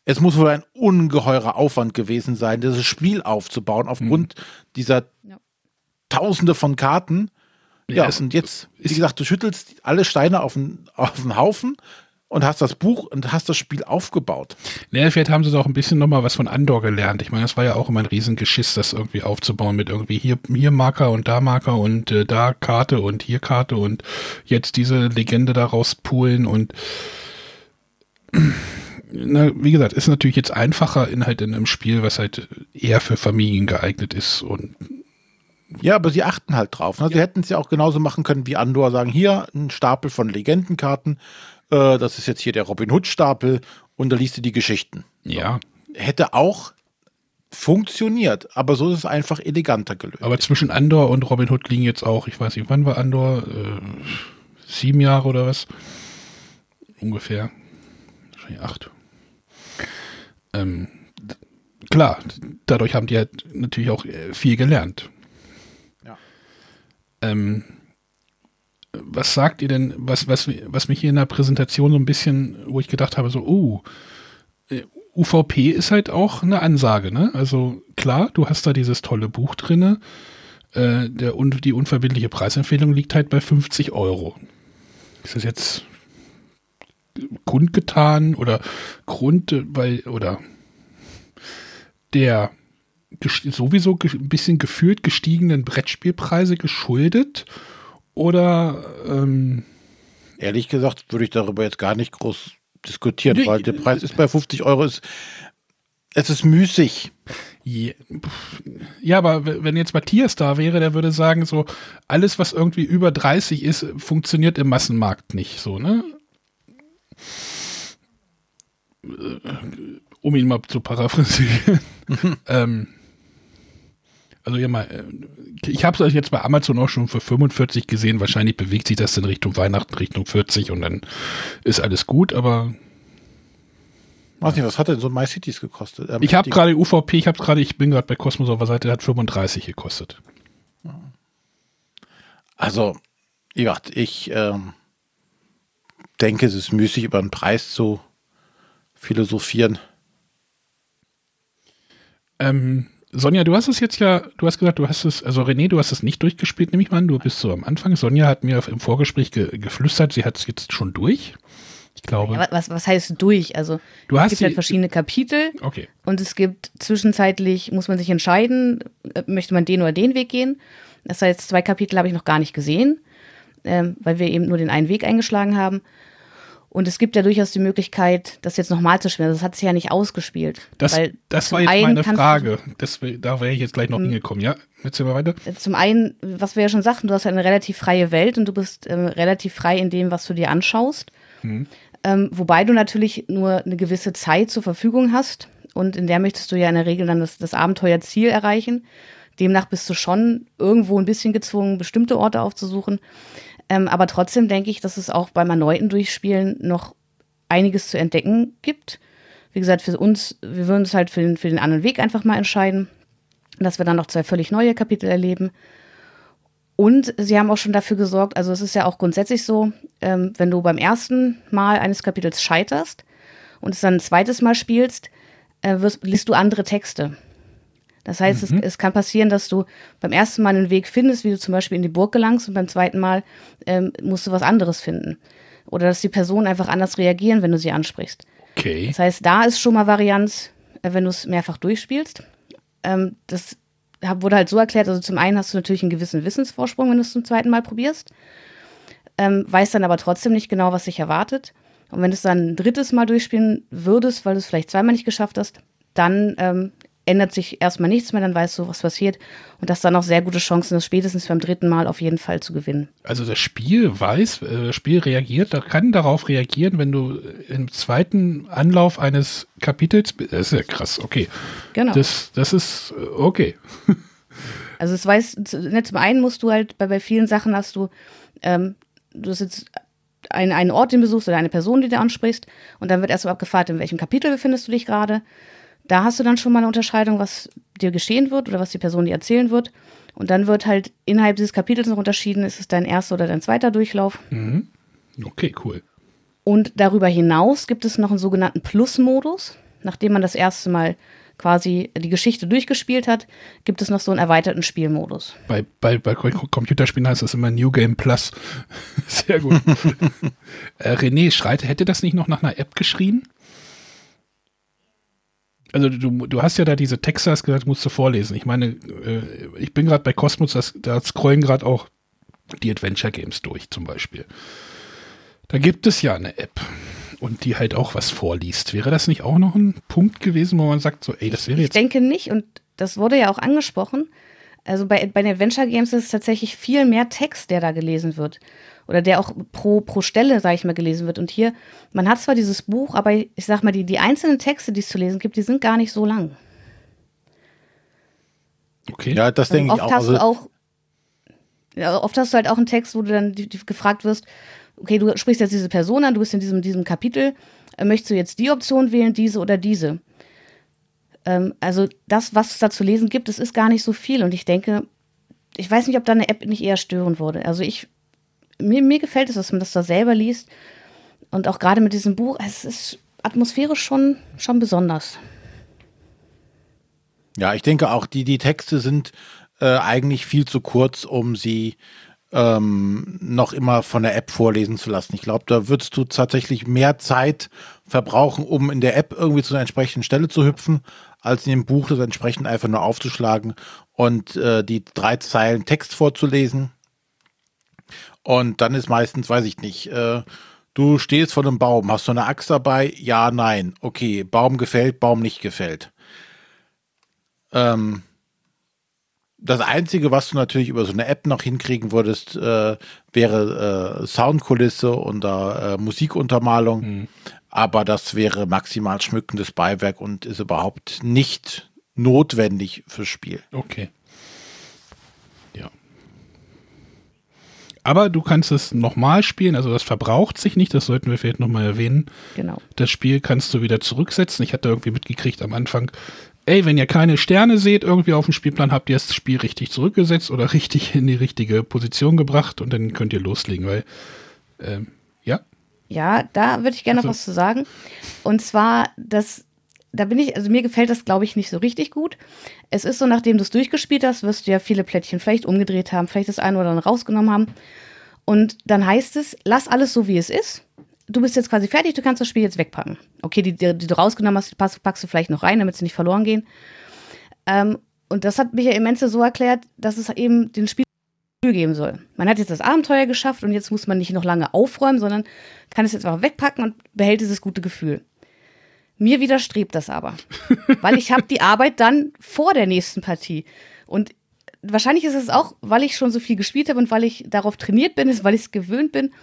es muss wohl ein ungeheurer Aufwand gewesen sein, dieses Spiel aufzubauen aufgrund mhm. dieser ja. Tausende von Karten. Ja, ja und jetzt, wie gesagt, du schüttelst alle Steine auf den, auf den Haufen, und hast das Buch und hast das Spiel aufgebaut. Naja, vielleicht haben sie doch ein bisschen nochmal was von Andor gelernt. Ich meine, das war ja auch immer ein Riesengeschiss, das irgendwie aufzubauen mit irgendwie hier, hier Marker und da Marker und äh, da Karte und hier Karte und jetzt diese Legende daraus poolen und na, wie gesagt, ist natürlich jetzt einfacher in halt in einem Spiel, was halt eher für Familien geeignet ist und ja, aber sie achten halt drauf. Ne? Sie ja. hätten es ja auch genauso machen können wie Andor, sagen, hier ein Stapel von Legendenkarten, äh, das ist jetzt hier der Robin Hood-Stapel und da liest du die Geschichten. Ja. Hätte auch funktioniert, aber so ist es einfach eleganter gelöst. Aber zwischen Andor und Robin Hood liegen jetzt auch, ich weiß nicht, wann war Andor? Äh, sieben Jahre oder was? Ungefähr. Wahrscheinlich acht. Ähm, klar, dadurch haben die halt natürlich auch äh, viel gelernt. Ja. Ähm, was sagt ihr denn, was, was, was mich hier in der Präsentation so ein bisschen, wo ich gedacht habe, so, oh, äh, UVP ist halt auch eine Ansage, ne? Also klar, du hast da dieses tolle Buch drinne, äh, und die unverbindliche Preisempfehlung liegt halt bei 50 Euro. Ist das jetzt kundgetan oder Grund, weil, oder der sowieso ein bisschen gefühlt gestiegenen Brettspielpreise geschuldet oder ähm, ehrlich gesagt würde ich darüber jetzt gar nicht groß diskutieren, weil der Preis ist bei 50 Euro. Ist, es ist müßig. Ja, aber wenn jetzt Matthias da wäre, der würde sagen, so alles, was irgendwie über 30 ist, funktioniert im Massenmarkt nicht so, ne? Um ihn mal zu paraphrasieren. ähm, also ja mal, äh, ich habe es jetzt bei Amazon auch schon für 45 gesehen. Wahrscheinlich bewegt sich das in Richtung Weihnachten, Richtung 40 und dann ist alles gut, aber. Weiß nicht, was hat denn so MyCities gekostet? Ähm, ich habe gerade UVP, ich habe gerade, ich bin gerade bei Cosmos auf der Seite, der hat 35 gekostet. Also, ja, ich ähm, denke, es ist müßig, über den Preis zu philosophieren. Ähm, Sonja, du hast es jetzt ja, du hast gesagt, du hast es, also René, du hast es nicht durchgespielt, nehme ich mal an, du bist so am Anfang. Sonja hat mir im Vorgespräch ge geflüstert, sie hat es jetzt schon durch. Ich glaube. Ja, was, was heißt durch? Also du hast es gibt halt verschiedene Kapitel. Okay. Und es gibt zwischenzeitlich, muss man sich entscheiden, äh, möchte man den oder den Weg gehen. Das heißt, zwei Kapitel habe ich noch gar nicht gesehen, ähm, weil wir eben nur den einen Weg eingeschlagen haben. Und es gibt ja durchaus die Möglichkeit, das jetzt nochmal zu spielen. Das hat sich ja nicht ausgespielt. Das, das war jetzt meine Frage. Das, da wäre ich jetzt gleich noch hm. hingekommen. Ja, jetzt wir weiter. Äh, zum einen, was wir ja schon sagten, du hast ja eine relativ freie Welt und du bist ähm, relativ frei in dem, was du dir anschaust. Hm. Ähm, wobei du natürlich nur eine gewisse Zeit zur Verfügung hast. Und in der möchtest du ja in der Regel dann das, das Abenteuerziel erreichen. Demnach bist du schon irgendwo ein bisschen gezwungen, bestimmte Orte aufzusuchen. Ähm, aber trotzdem denke ich, dass es auch beim erneuten Durchspielen noch einiges zu entdecken gibt. Wie gesagt, für uns, wir würden uns halt für den, für den anderen Weg einfach mal entscheiden, dass wir dann noch zwei völlig neue Kapitel erleben. Und sie haben auch schon dafür gesorgt, also es ist ja auch grundsätzlich so, ähm, wenn du beim ersten Mal eines Kapitels scheiterst und es dann ein zweites Mal spielst, äh, wirst, liest du andere Texte. Das heißt, mhm. es, es, kann passieren, dass du beim ersten Mal einen Weg findest, wie du zum Beispiel in die Burg gelangst und beim zweiten Mal ähm, musst du was anderes finden. Oder dass die Personen einfach anders reagieren, wenn du sie ansprichst. Okay. Das heißt, da ist schon mal Varianz, äh, wenn du es mehrfach durchspielst. Ähm, das wurde halt so erklärt, also zum einen hast du natürlich einen gewissen Wissensvorsprung, wenn du es zum zweiten Mal probierst, ähm, weißt dann aber trotzdem nicht genau, was sich erwartet. Und wenn du es dann ein drittes Mal durchspielen würdest, weil du es vielleicht zweimal nicht geschafft hast, dann ähm, ändert sich erstmal nichts mehr, dann weißt du, was passiert. Und das dann auch sehr gute Chancen, das spätestens beim dritten Mal auf jeden Fall zu gewinnen. Also das Spiel weiß, äh, das Spiel reagiert, kann darauf reagieren, wenn du im zweiten Anlauf eines Kapitels, das ist ja krass, okay. Genau. Das, das ist äh, okay. Also es weiß, ne, zum einen musst du halt, bei, bei vielen Sachen hast du, ähm, du hast jetzt einen, einen Ort, den besuchst oder eine Person, die du ansprichst und dann wird erst abgefragt, in welchem Kapitel befindest du dich gerade. Da hast du dann schon mal eine Unterscheidung, was dir geschehen wird oder was die Person dir erzählen wird. Und dann wird halt innerhalb dieses Kapitels noch unterschieden, ist es dein erster oder dein zweiter Durchlauf. Mhm. Okay, cool. Und darüber hinaus gibt es noch einen sogenannten Plus-Modus. Nachdem man das erste Mal quasi die Geschichte durchgespielt hat, gibt es noch so einen erweiterten Spielmodus. Bei, bei, bei Computerspielen heißt das immer New Game Plus. Sehr gut. äh, René Schreit, hätte das nicht noch nach einer App geschrien? Also du, du hast ja da diese Texte, hast gesagt, musst du vorlesen. Ich meine, äh, ich bin gerade bei Cosmos, das, da scrollen gerade auch die Adventure Games durch zum Beispiel. Da gibt es ja eine App und die halt auch was vorliest. Wäre das nicht auch noch ein Punkt gewesen, wo man sagt, so, ey, das wäre jetzt. Ich denke nicht und das wurde ja auch angesprochen. Also bei, bei den Adventure Games ist es tatsächlich viel mehr Text, der da gelesen wird oder der auch pro, pro Stelle, sage ich mal, gelesen wird. Und hier, man hat zwar dieses Buch, aber ich sag mal, die, die einzelnen Texte, die es zu lesen gibt, die sind gar nicht so lang. Okay. Ja, das denke ich auch. Hast also du auch ja, oft hast du halt auch einen Text, wo du dann die, die gefragt wirst, okay, du sprichst jetzt diese Person an, du bist in diesem, diesem Kapitel, äh, möchtest du jetzt die Option wählen, diese oder diese? Ähm, also das, was es da zu lesen gibt, das ist gar nicht so viel. Und ich denke, ich weiß nicht, ob da eine App nicht eher stören würde. Also ich mir, mir gefällt es, dass man das da selber liest. Und auch gerade mit diesem Buch, es ist atmosphärisch schon, schon besonders. Ja, ich denke auch, die, die Texte sind äh, eigentlich viel zu kurz, um sie ähm, noch immer von der App vorlesen zu lassen. Ich glaube, da würdest du tatsächlich mehr Zeit verbrauchen, um in der App irgendwie zu einer entsprechenden Stelle zu hüpfen, als in dem Buch das entsprechend einfach nur aufzuschlagen und äh, die drei Zeilen Text vorzulesen. Und dann ist meistens, weiß ich nicht, äh, du stehst vor einem Baum, hast du eine Axt dabei? Ja, nein. Okay, Baum gefällt, Baum nicht gefällt. Ähm, das Einzige, was du natürlich über so eine App noch hinkriegen würdest, äh, wäre äh, Soundkulisse und äh, Musikuntermalung. Mhm. Aber das wäre maximal schmückendes Beiwerk und ist überhaupt nicht notwendig fürs Spiel. Okay. Aber du kannst es nochmal spielen, also das verbraucht sich nicht, das sollten wir vielleicht nochmal erwähnen. Genau. Das Spiel kannst du wieder zurücksetzen. Ich hatte irgendwie mitgekriegt am Anfang, ey, wenn ihr keine Sterne seht, irgendwie auf dem Spielplan, habt ihr das Spiel richtig zurückgesetzt oder richtig in die richtige Position gebracht und dann könnt ihr loslegen, weil, ähm, ja. Ja, da würde ich gerne also, noch was zu sagen. Und zwar, dass da bin ich, also mir gefällt das, glaube ich, nicht so richtig gut. Es ist so, nachdem du es durchgespielt hast, wirst du ja viele Plättchen vielleicht umgedreht haben, vielleicht das eine oder andere rausgenommen haben. Und dann heißt es, lass alles so, wie es ist. Du bist jetzt quasi fertig, du kannst das Spiel jetzt wegpacken. Okay, die, die, die du rausgenommen hast, packst, packst, du vielleicht noch rein, damit sie nicht verloren gehen. Ähm, und das hat Michael Menze so erklärt, dass es eben den Spiel geben soll. Man hat jetzt das Abenteuer geschafft und jetzt muss man nicht noch lange aufräumen, sondern kann es jetzt einfach wegpacken und behält dieses gute Gefühl. Mir widerstrebt das aber, weil ich habe die Arbeit dann vor der nächsten Partie. Und wahrscheinlich ist es auch, weil ich schon so viel gespielt habe und weil ich darauf trainiert bin, ist, weil ich es gewöhnt bin.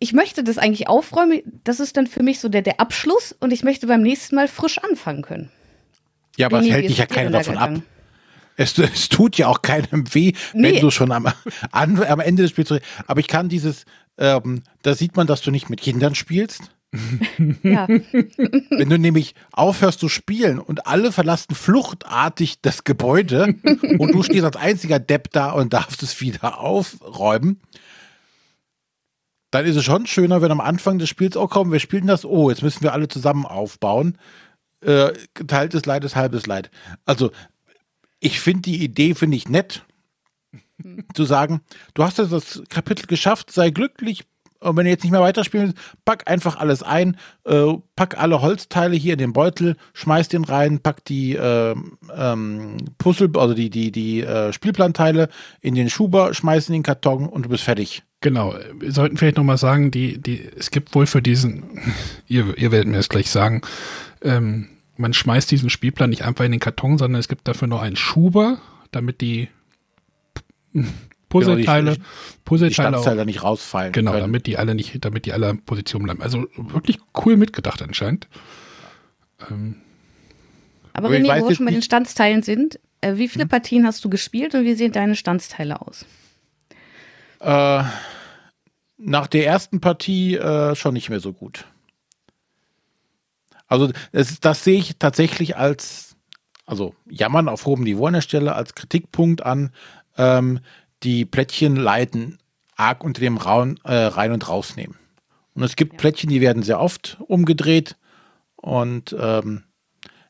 Ich möchte das eigentlich aufräumen. Das ist dann für mich so der, der Abschluss und ich möchte beim nächsten Mal frisch anfangen können. Ja, aber es hält dich ja keiner davon ab. Es, es, tut ja auch keinem weh, nee. wenn du schon am, an, am Ende des Spiels. Aber ich kann dieses, ähm, da sieht man, dass du nicht mit Kindern spielst ja. Wenn du nämlich aufhörst zu spielen und alle verlassen fluchtartig das Gebäude und du stehst als einziger Depp da und darfst es wieder aufräumen, dann ist es schon schöner, wenn am Anfang des Spiels auch kommen, wir spielen das, oh, jetzt müssen wir alle zusammen aufbauen. äh, geteiltes Leid ist halbes Leid. Also, ich finde die Idee, finde ich nett, zu sagen, du hast jetzt das Kapitel geschafft, sei glücklich, und wenn du jetzt nicht mehr weiterspielen willst, pack einfach alles ein, äh, pack alle Holzteile hier in den Beutel, schmeiß den rein, pack die äh, ähm, Puzzle, also die, die, die äh, Spielplanteile in den Schuber, schmeiß in den Karton und du bist fertig. Genau, wir sollten vielleicht nochmal sagen, die, die, es gibt wohl für diesen, ihr, ihr werdet mir das gleich sagen, ähm, man schmeißt diesen Spielplan nicht einfach in den Karton, sondern es gibt dafür noch einen Schuber, damit die Puzzleteile, Genau, die Puzzleteile auch, Standteile nicht rausfallen. genau, können. damit die alle nicht, damit die alle in Position bleiben. Also wirklich cool mitgedacht anscheinend. Ähm, Aber Aber wo wir schon bei den Standsteilen sind, äh, wie viele Partien hast du gespielt und wie sehen deine Standsteile aus? Äh, nach der ersten Partie äh, schon nicht mehr so gut. Also das, das sehe ich tatsächlich als, also jammern auf hohem Niveau an der Stelle, als Kritikpunkt an. Ähm, die Plättchen leiden arg unter dem Raun, äh, Rein- und Rausnehmen. Und es gibt Plättchen, die werden sehr oft umgedreht. Und ähm,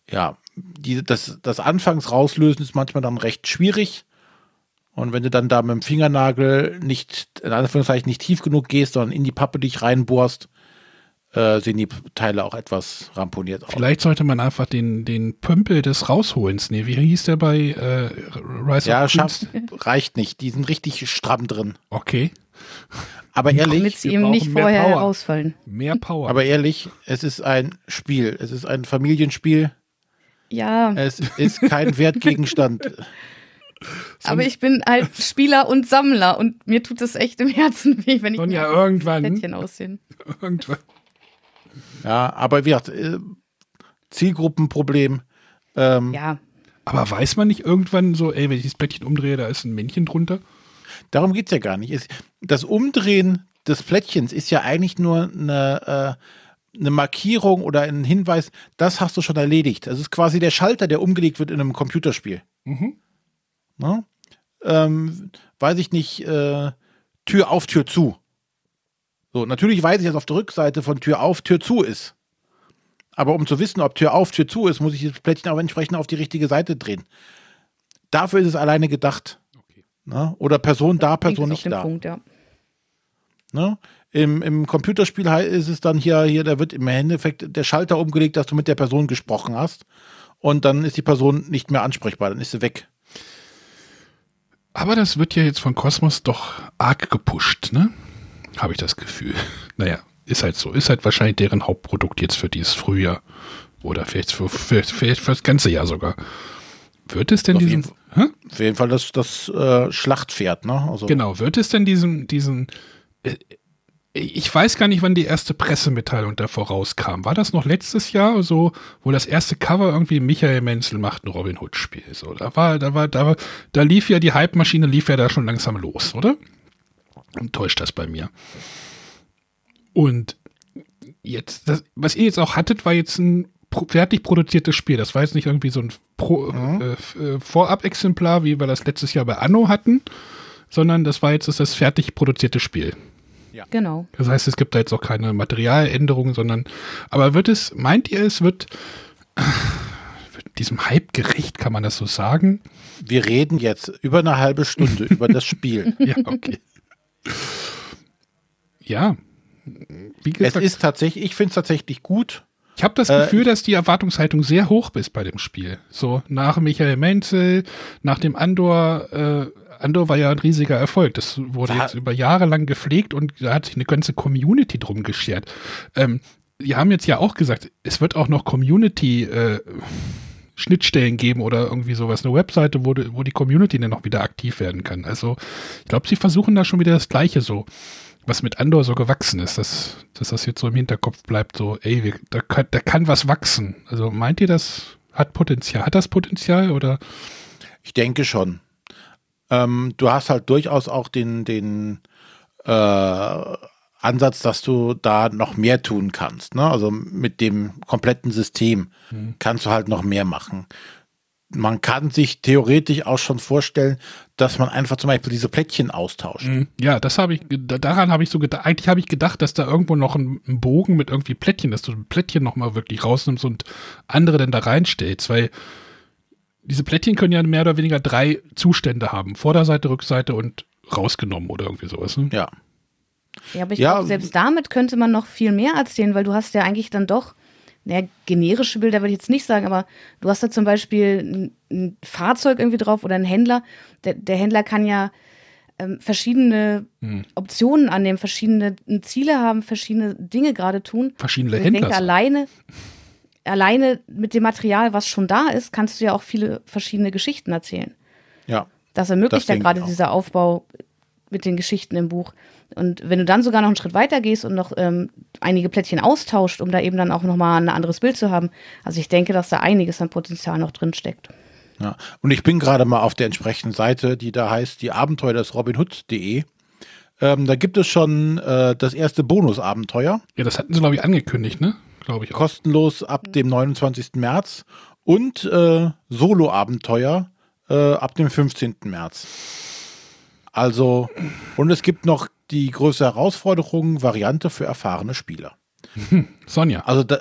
ja, die, das, das Anfangs rauslösen ist manchmal dann recht schwierig. Und wenn du dann da mit dem Fingernagel nicht, in Anführungszeichen, nicht tief genug gehst, sondern in die Pappe dich reinbohrst, äh, sehen die Teile auch etwas ramponiert aus. vielleicht sollte man einfach den, den Pömpel des Rausholens nehmen. Wie hieß der bei äh, Rise Ja, of Queens? reicht nicht. Die sind richtig stramm drin. Okay, Aber Damit ehrlich, sie wir ihm nicht vorher Power. herausfallen. mehr Power. aber ehrlich, es ist ein Spiel. Es ist ein Familienspiel. Ja, Es ist kein Wertgegenstand. Aber ich bin halt Spieler und Sammler und mir tut es echt im Herzen weh, wenn ich Sonja, mir irgendwann, Plättchen aussehen. irgendwann. Ja, aber wie gesagt, äh, Zielgruppenproblem. Ähm, Ja, Aber weiß man nicht irgendwann so, ey, wenn ich das Plättchen umdrehe, da ist ein Männchen drunter? Darum geht es ja gar nicht. Das Umdrehen des Plättchens ist ja eigentlich nur eine, äh, eine Markierung oder ein Hinweis, das hast du schon erledigt. Das ist quasi der Schalter, der umgelegt wird in einem Computerspiel. Mhm. Ne? Ähm, weiß ich nicht, äh, Tür auf, Tür zu. So, natürlich weiß ich, dass auf der Rückseite von Tür auf, Tür zu ist. Aber um zu wissen, ob Tür auf, Tür zu ist, muss ich das Plättchen auch entsprechend auf die richtige Seite drehen. Dafür ist es alleine gedacht. Okay. Ne? Oder Person da, bringt Person nicht da. Punkt, ja. Ne? Im, Im Computerspiel ist es dann hier, hier, da wird im Endeffekt der Schalter umgelegt, dass du mit der Person gesprochen hast. Und dann ist die Person nicht mehr ansprechbar, dann ist sie weg. Aber das wird ja jetzt von Kosmos doch arg gepusht, ne? Habe ich das Gefühl. Naja, ist halt so. Ist halt wahrscheinlich deren Hauptprodukt jetzt für dieses Frühjahr. Oder vielleicht für, für, vielleicht für das ganze Jahr sogar. Wird es denn Auf diesen. jeden Hä? Auf jeden Fall das, das äh, Schlachtpferd, ne? Also, Genau, wird es denn diesen, diesen. äh, Ich weiß gar nicht, wann die erste Pressemitteilung davor rauskam. War das noch letztes Jahr, so, wo das erste Cover irgendwie Michael Menzel macht ein Robin Hood-Spiel? So, da war, da war, da war, da lief ja die Hype-Maschine, lief ja da schon langsam los, oder? Und täuscht das bei mir. Und jetzt, das, was ihr jetzt auch hattet, war jetzt ein fertig produziertes Spiel. Das war jetzt nicht irgendwie so ein Pro, f- äh, Vorab-Exemplar, wie wir das letztes Jahr bei Anno hatten, sondern das war jetzt das fertig produzierte Spiel. Genau. Das heißt, es gibt da jetzt auch keine Materialänderungen, sondern, aber wird es, meint ihr, es wird, wird diesem Hype gerecht, kann man das so sagen? Wir reden jetzt über eine halbe Stunde über das Spiel. Ja, okay. Ja. Wie Es gesagt, ist tatsächlich, ich finde es tatsächlich gut. ich habe das äh, Gefühl, dass die Erwartungshaltung sehr hoch ist bei dem Spiel. So nach Michael Menzel, nach dem Andor, äh, Andor war ja ein riesiger Erfolg. Das wurde War- jetzt über Jahre lang gepflegt und da hat sich eine ganze Community drum geschert. Ähm, die haben jetzt ja auch gesagt, es wird auch noch Community äh, Schnittstellen geben oder irgendwie sowas, eine Webseite, wo, die- wo die Community dann noch wieder aktiv werden kann. Also ich glaube, sie versuchen da schon wieder das Gleiche so, was mit Andor so gewachsen ist, dass, dass das jetzt so im Hinterkopf bleibt, so, ey, wir, da, kann, da kann was wachsen. Also meint ihr, das hat Potenzial? Hat das Potenzial oder? Ich denke schon. Ähm, du hast halt durchaus auch den, den äh, Ansatz, dass du da noch mehr tun kannst. Ne? Also mit dem kompletten System kannst du halt noch mehr machen. man kann sich theoretisch auch schon vorstellen, dass man einfach zum Beispiel diese Plättchen austauscht. Mhm. Ja, das habe ich, daran habe ich so gedacht, eigentlich habe ich gedacht, dass da irgendwo noch ein, ein Bogen mit irgendwie Plättchen, dass du ein Plättchen nochmal wirklich rausnimmst und andere dann da reinstellst, weil diese Plättchen können ja mehr oder weniger drei Zustände haben. Vorderseite, Rückseite und rausgenommen oder irgendwie sowas. Ne? Ja. Ja, aber ich Ja, glaube, selbst damit könnte man noch viel mehr erzählen, weil du hast ja eigentlich dann doch, naja, generische Bilder würde ich jetzt nicht sagen, aber du hast da zum Beispiel ein, ein Fahrzeug irgendwie drauf oder ein Händler. Der, der Händler kann ja ähm, verschiedene Hm. Optionen annehmen, verschiedene Ziele haben, verschiedene Dinge gerade tun. Verschiedene Und ich denke, Händler. alleine, alleine mit dem Material, was schon da ist, kannst du ja auch viele verschiedene Geschichten erzählen. Ja. Das ermöglicht Das ja gerade dieser Aufbau mit den Geschichten im Buch. Und wenn du dann sogar noch einen Schritt weiter gehst und noch ähm, einige Plättchen austauscht, um da eben dann auch nochmal ein anderes Bild zu haben. Also ich denke, dass da einiges an Potenzial noch drin steckt. Ja. Und ich bin gerade mal auf der entsprechenden Seite, die da heißt die Abenteuer des Robinhood.de. Ähm, da gibt es schon äh, das erste Bonusabenteuer, Ja, das hatten sie, glaube ich, angekündigt, ne? Glaube ich auch. kostenlos ab dem 29. März und äh, Solo-Abenteuer äh, ab dem 15. März. Also, und es gibt noch die größte Herausforderung, Variante für erfahrene Spieler. Sonja. Also da,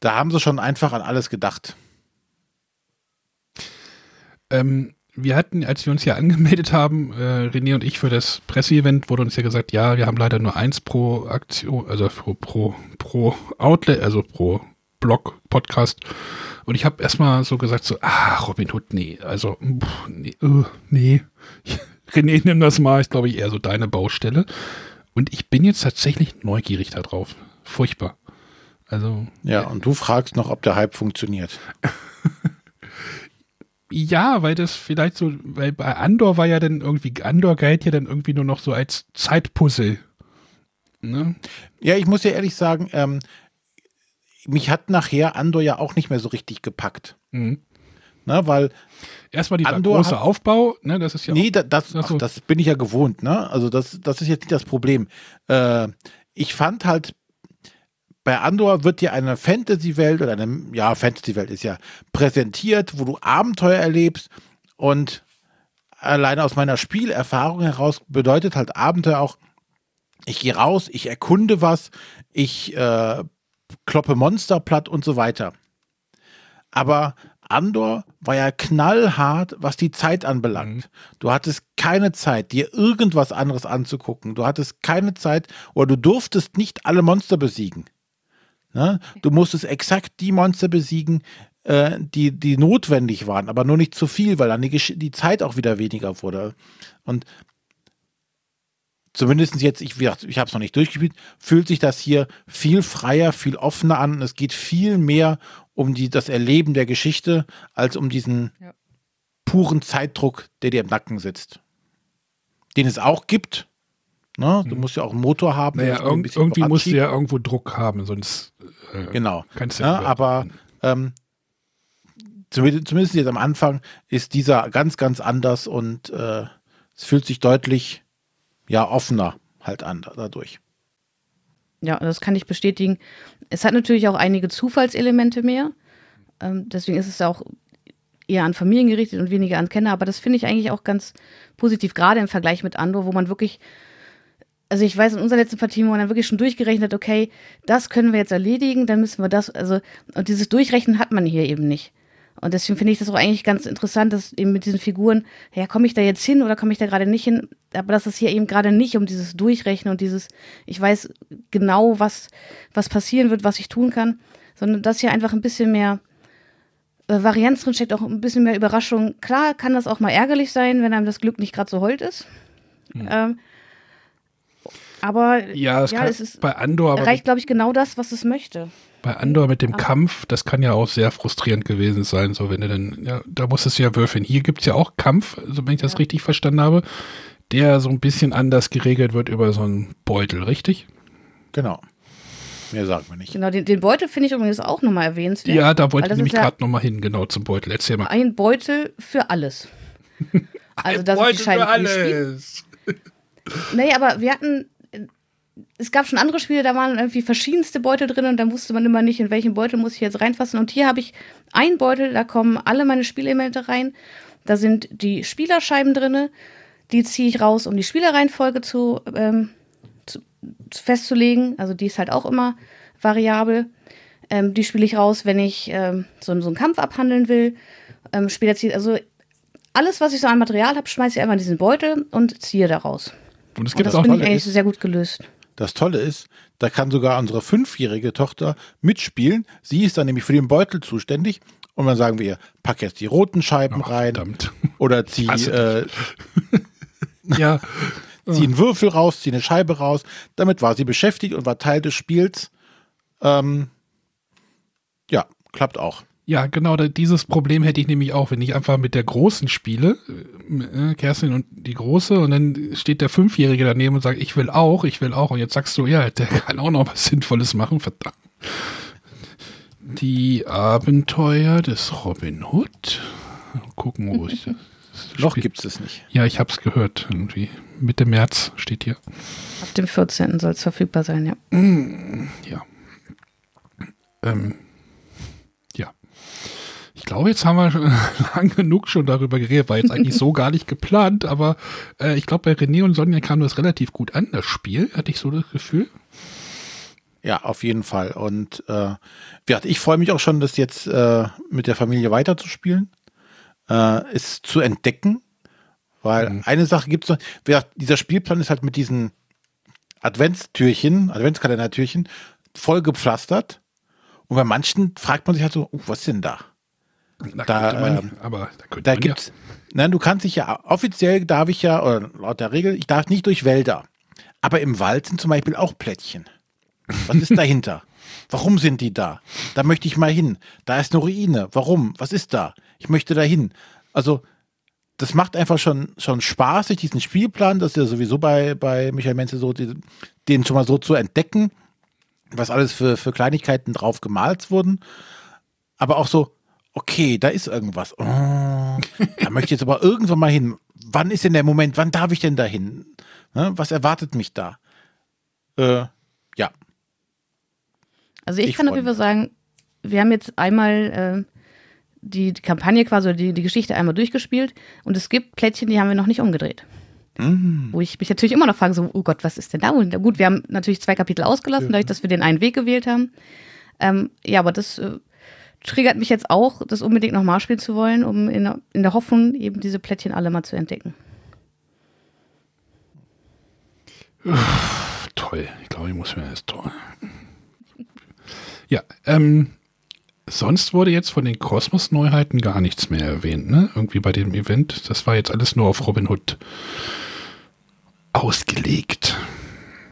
da haben sie schon einfach an alles gedacht. Ähm, wir hatten, als wir uns hier angemeldet haben, äh, René und ich für das Presseevent, wurde uns ja gesagt, ja, wir haben leider nur eins pro Aktion, also pro, pro, pro Outlet, also pro Blog, Podcast. Und ich habe erstmal so gesagt, so, ah, Robin Hood, nee, also, pff, nee, äh, nee. René, nimm das mal, ist glaube ich eher so deine Baustelle. Und ich bin jetzt tatsächlich neugierig darauf. Furchtbar. Also, Ja, und du fragst noch, ob der Hype funktioniert. Ja, weil das vielleicht so, weil bei Andor war ja dann irgendwie, Andor galt ja dann irgendwie nur noch so als Zeitpuzzle. Ne? Ja, ich muss ja ehrlich sagen, ähm, mich hat nachher Andor ja auch nicht mehr so richtig gepackt. Mhm. Ne, weil, Erstmal dieser Andor große hat- Aufbau, ne, das ist ja nee, da, das, Ach das bin ich ja gewohnt, ne? Also das, das ist jetzt nicht das Problem. Äh, ich fand halt, bei Andor wird dir eine Fantasy-Welt oder eine, ja, Fantasy-Welt ist ja präsentiert, wo du Abenteuer erlebst und alleine aus meiner Spielerfahrung heraus bedeutet halt Abenteuer auch, ich gehe raus, ich erkunde was, ich äh, kloppe Monster platt und so weiter. Aber Andor war ja knallhart, was die Zeit anbelangt. Du hattest keine Zeit, dir irgendwas anderes anzugucken. Du hattest keine Zeit oder du durftest nicht alle Monster besiegen. Ne? Du musstest exakt die Monster besiegen, äh, die, die notwendig waren, aber nur nicht zu viel, weil dann die, Gesch- die Zeit auch wieder weniger wurde. Und zumindest jetzt, ich, ich habe es noch nicht durchgespielt, fühlt sich das hier viel freier, viel offener an. Es geht viel mehr um die, das Erleben der Geschichte, als um diesen Ja. puren Zeitdruck, der dir im Nacken sitzt. Den es auch gibt. Ne? Du musst ja auch einen Motor haben. der naja, irg bisschen irgendwie musst du ja irgendwo Druck haben, sonst äh, Genau. kannst du Ja, ja, aber ähm, zumindest, zumindest jetzt am Anfang ist dieser ganz, ganz anders und äh, es fühlt sich deutlich ja offener halt an dadurch. Ja, das kann ich bestätigen. Es hat natürlich auch einige Zufallselemente mehr. Ähm, deswegen ist es auch eher an Familien gerichtet und weniger an Kenner. Aber das finde ich eigentlich auch ganz positiv, gerade im Vergleich mit Andor, wo man wirklich, also ich weiß, in unserer letzten Partie, wo man dann wirklich schon durchgerechnet, hat, okay, das können wir jetzt erledigen, dann müssen wir das, also, und dieses Durchrechnen hat man hier eben nicht. Und deswegen finde ich das auch eigentlich ganz interessant, dass eben mit diesen Figuren, ja, komme ich da jetzt hin oder komme ich da gerade nicht hin? Aber dass es hier eben gerade nicht um dieses Durchrechnen und dieses, ich weiß genau, was, was passieren wird, was ich tun kann, sondern dass hier einfach ein bisschen mehr äh, Varianz drin steckt, auch ein bisschen mehr Überraschung. Klar kann das auch mal ärgerlich sein, wenn einem das Glück nicht gerade so hold ist. Ähm, aber ja, es kann, es ist, bei Andor, aber erreicht, glaube ich, genau das, was es möchte. bei Andor mit dem Ah. Kampf, das kann ja auch sehr frustrierend gewesen sein, so wenn du dann, ja, da musstest du ja würfeln. Hier gibt es ja auch Kampf, also wenn ich das richtig verstanden habe, der so ein bisschen anders geregelt wird über so einen Beutel, richtig? Genau. Mehr sagen wir nicht. Genau, den, den Beutel finde ich übrigens auch nochmal erwähnenswert. Ja, da wollte ich nämlich ja gerade nochmal hin, genau zum Beutel. Erzähl mal. ein Beutel für alles. Also das ist Scheibe für Spiel. Nee, aber wir hatten, es gab schon andere Spiele, da waren irgendwie verschiedenste Beutel drin und dann wusste man immer nicht, in welchen Beutel muss ich jetzt reinfassen. Und hier habe ich einen Beutel, da kommen alle meine Spielelemente rein. Da sind die Spielerscheiben drin, die ziehe ich raus, um die Spielereihenfolge zu, ähm, zu, festzulegen. Also die ist halt auch immer variabel. Ähm, die spiele ich raus, wenn ich ähm, so, so, einen Kampf abhandeln will. Ähm, Spieler zieht, also alles, was ich so an Material habe, schmeiße ich einfach in diesen Beutel und ziehe daraus. Und es gibt und das auch finde ich eigentlich sehr gut gelöst. Das Tolle ist, da kann sogar unsere fünfjährige Tochter mitspielen. Sie ist dann nämlich für den Beutel zuständig. Und dann sagen wir ihr, pack jetzt die roten Scheiben Ach, rein. verdammt. Oder zieh, äh, Ja, zieh einen Würfel raus, zieh eine Scheibe raus. Damit war sie beschäftigt und war Teil des Spiels. Ähm, ja, klappt auch. Ja, genau. Dieses Problem hätte ich nämlich auch, wenn ich einfach mit der Großen spiele, äh, Kerstin und die Große, und dann steht der Fünfjährige daneben und sagt, ich will auch, ich will auch. Und jetzt sagst du, ja, der kann auch noch was Sinnvolles machen, verdammt. Die Abenteuer des Robin Hood. Gucken, wo ich das. Noch gibt es es nicht. Ja, ich hab's gehört. Irgendwie Mitte März steht hier. Ab dem 14. soll es verfügbar sein, ja. Ja. Ähm, ja. Ich glaube, jetzt haben wir schon lang genug schon darüber geredet. War jetzt eigentlich so gar nicht geplant, aber äh, ich glaube, bei René und Sonja kam das relativ gut an, das Spiel, hatte ich so das Gefühl. Ja, auf jeden Fall. Und äh, ich freue mich auch schon, das jetzt äh, mit der Familie weiterzuspielen, äh, es zu entdecken, weil eine Sache gibt es noch, dieser Spielplan ist halt mit diesen Adventstürchen, Adventskalendertürchen voll gepflastert. Und bei manchen fragt man sich halt so, uh, was ist denn da? Da, Da, man, ähm, aber da Da gibt's, nein, du kannst dich ja, offiziell darf ich ja, oder laut der Regel, ich darf nicht durch Wälder. Aber im Wald sind zum Beispiel auch Plättchen. Was ist dahinter? Warum sind die da? Da möchte ich mal hin. Da ist eine Ruine. Warum? Was ist da? Ich möchte da hin. Also, das macht einfach schon, schon Spaß, sich diesen Spielplan, das ist ja sowieso bei, bei Michael Menzel so, die, den schon mal so zu entdecken, was alles für, für Kleinigkeiten drauf gemalt wurden. Aber auch so, okay, da ist irgendwas. Oh, da möchte ich jetzt aber irgendwann mal hin. Wann ist denn der Moment? Wann darf ich denn da hin? Ne, was erwartet mich da? Äh, ja. Also ich, Ich kann auf jeden Fall sagen, wir haben jetzt einmal äh, die, die Kampagne quasi, oder die, die Geschichte einmal durchgespielt und es gibt Plättchen, die haben wir noch nicht umgedreht. Wo ich mich natürlich immer noch frage, so, oh Gott, was ist denn da? Und gut, wir haben natürlich zwei Kapitel ausgelassen, dadurch, dass wir den einen Weg gewählt haben. Ähm, ja, aber das äh, triggert mich jetzt auch, das unbedingt nochmal spielen zu wollen, um in, der- in der Hoffnung, eben diese Plättchen alle mal zu entdecken. Toll. Ich glaube, ich muss mir das toll. Ja, ähm, sonst wurde jetzt von den Kosmos-Neuheiten gar nichts mehr erwähnt, ne? Irgendwie bei dem Event. Das war jetzt alles nur auf Robin Hood ausgelegt.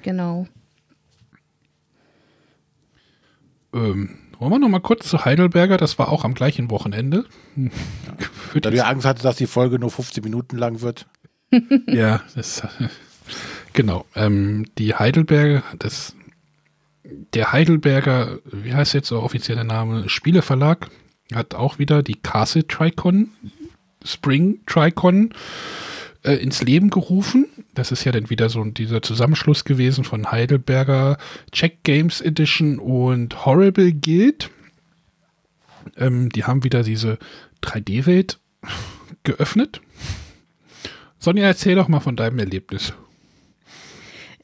Genau. Ähm, wollen wir noch mal kurz zu Heidelberger? Das war auch am gleichen Wochenende. Für Da du ja Angst hattest, dass die Folge nur 15 Minuten lang wird. Ja, das, genau. Ähm, die Heidelberger, das, der Heidelberger, wie heißt jetzt der offizielle Name? Spieleverlag hat auch wieder die Castle Tricon, Spring Tricon äh, ins Leben gerufen. Das ist ja dann wieder so dieser Zusammenschluss gewesen von Heidelberger Check Games Edition und Horrible Guild. Ähm, die haben wieder diese 3D-Welt geöffnet. Sonja, erzähl doch mal von deinem Erlebnis.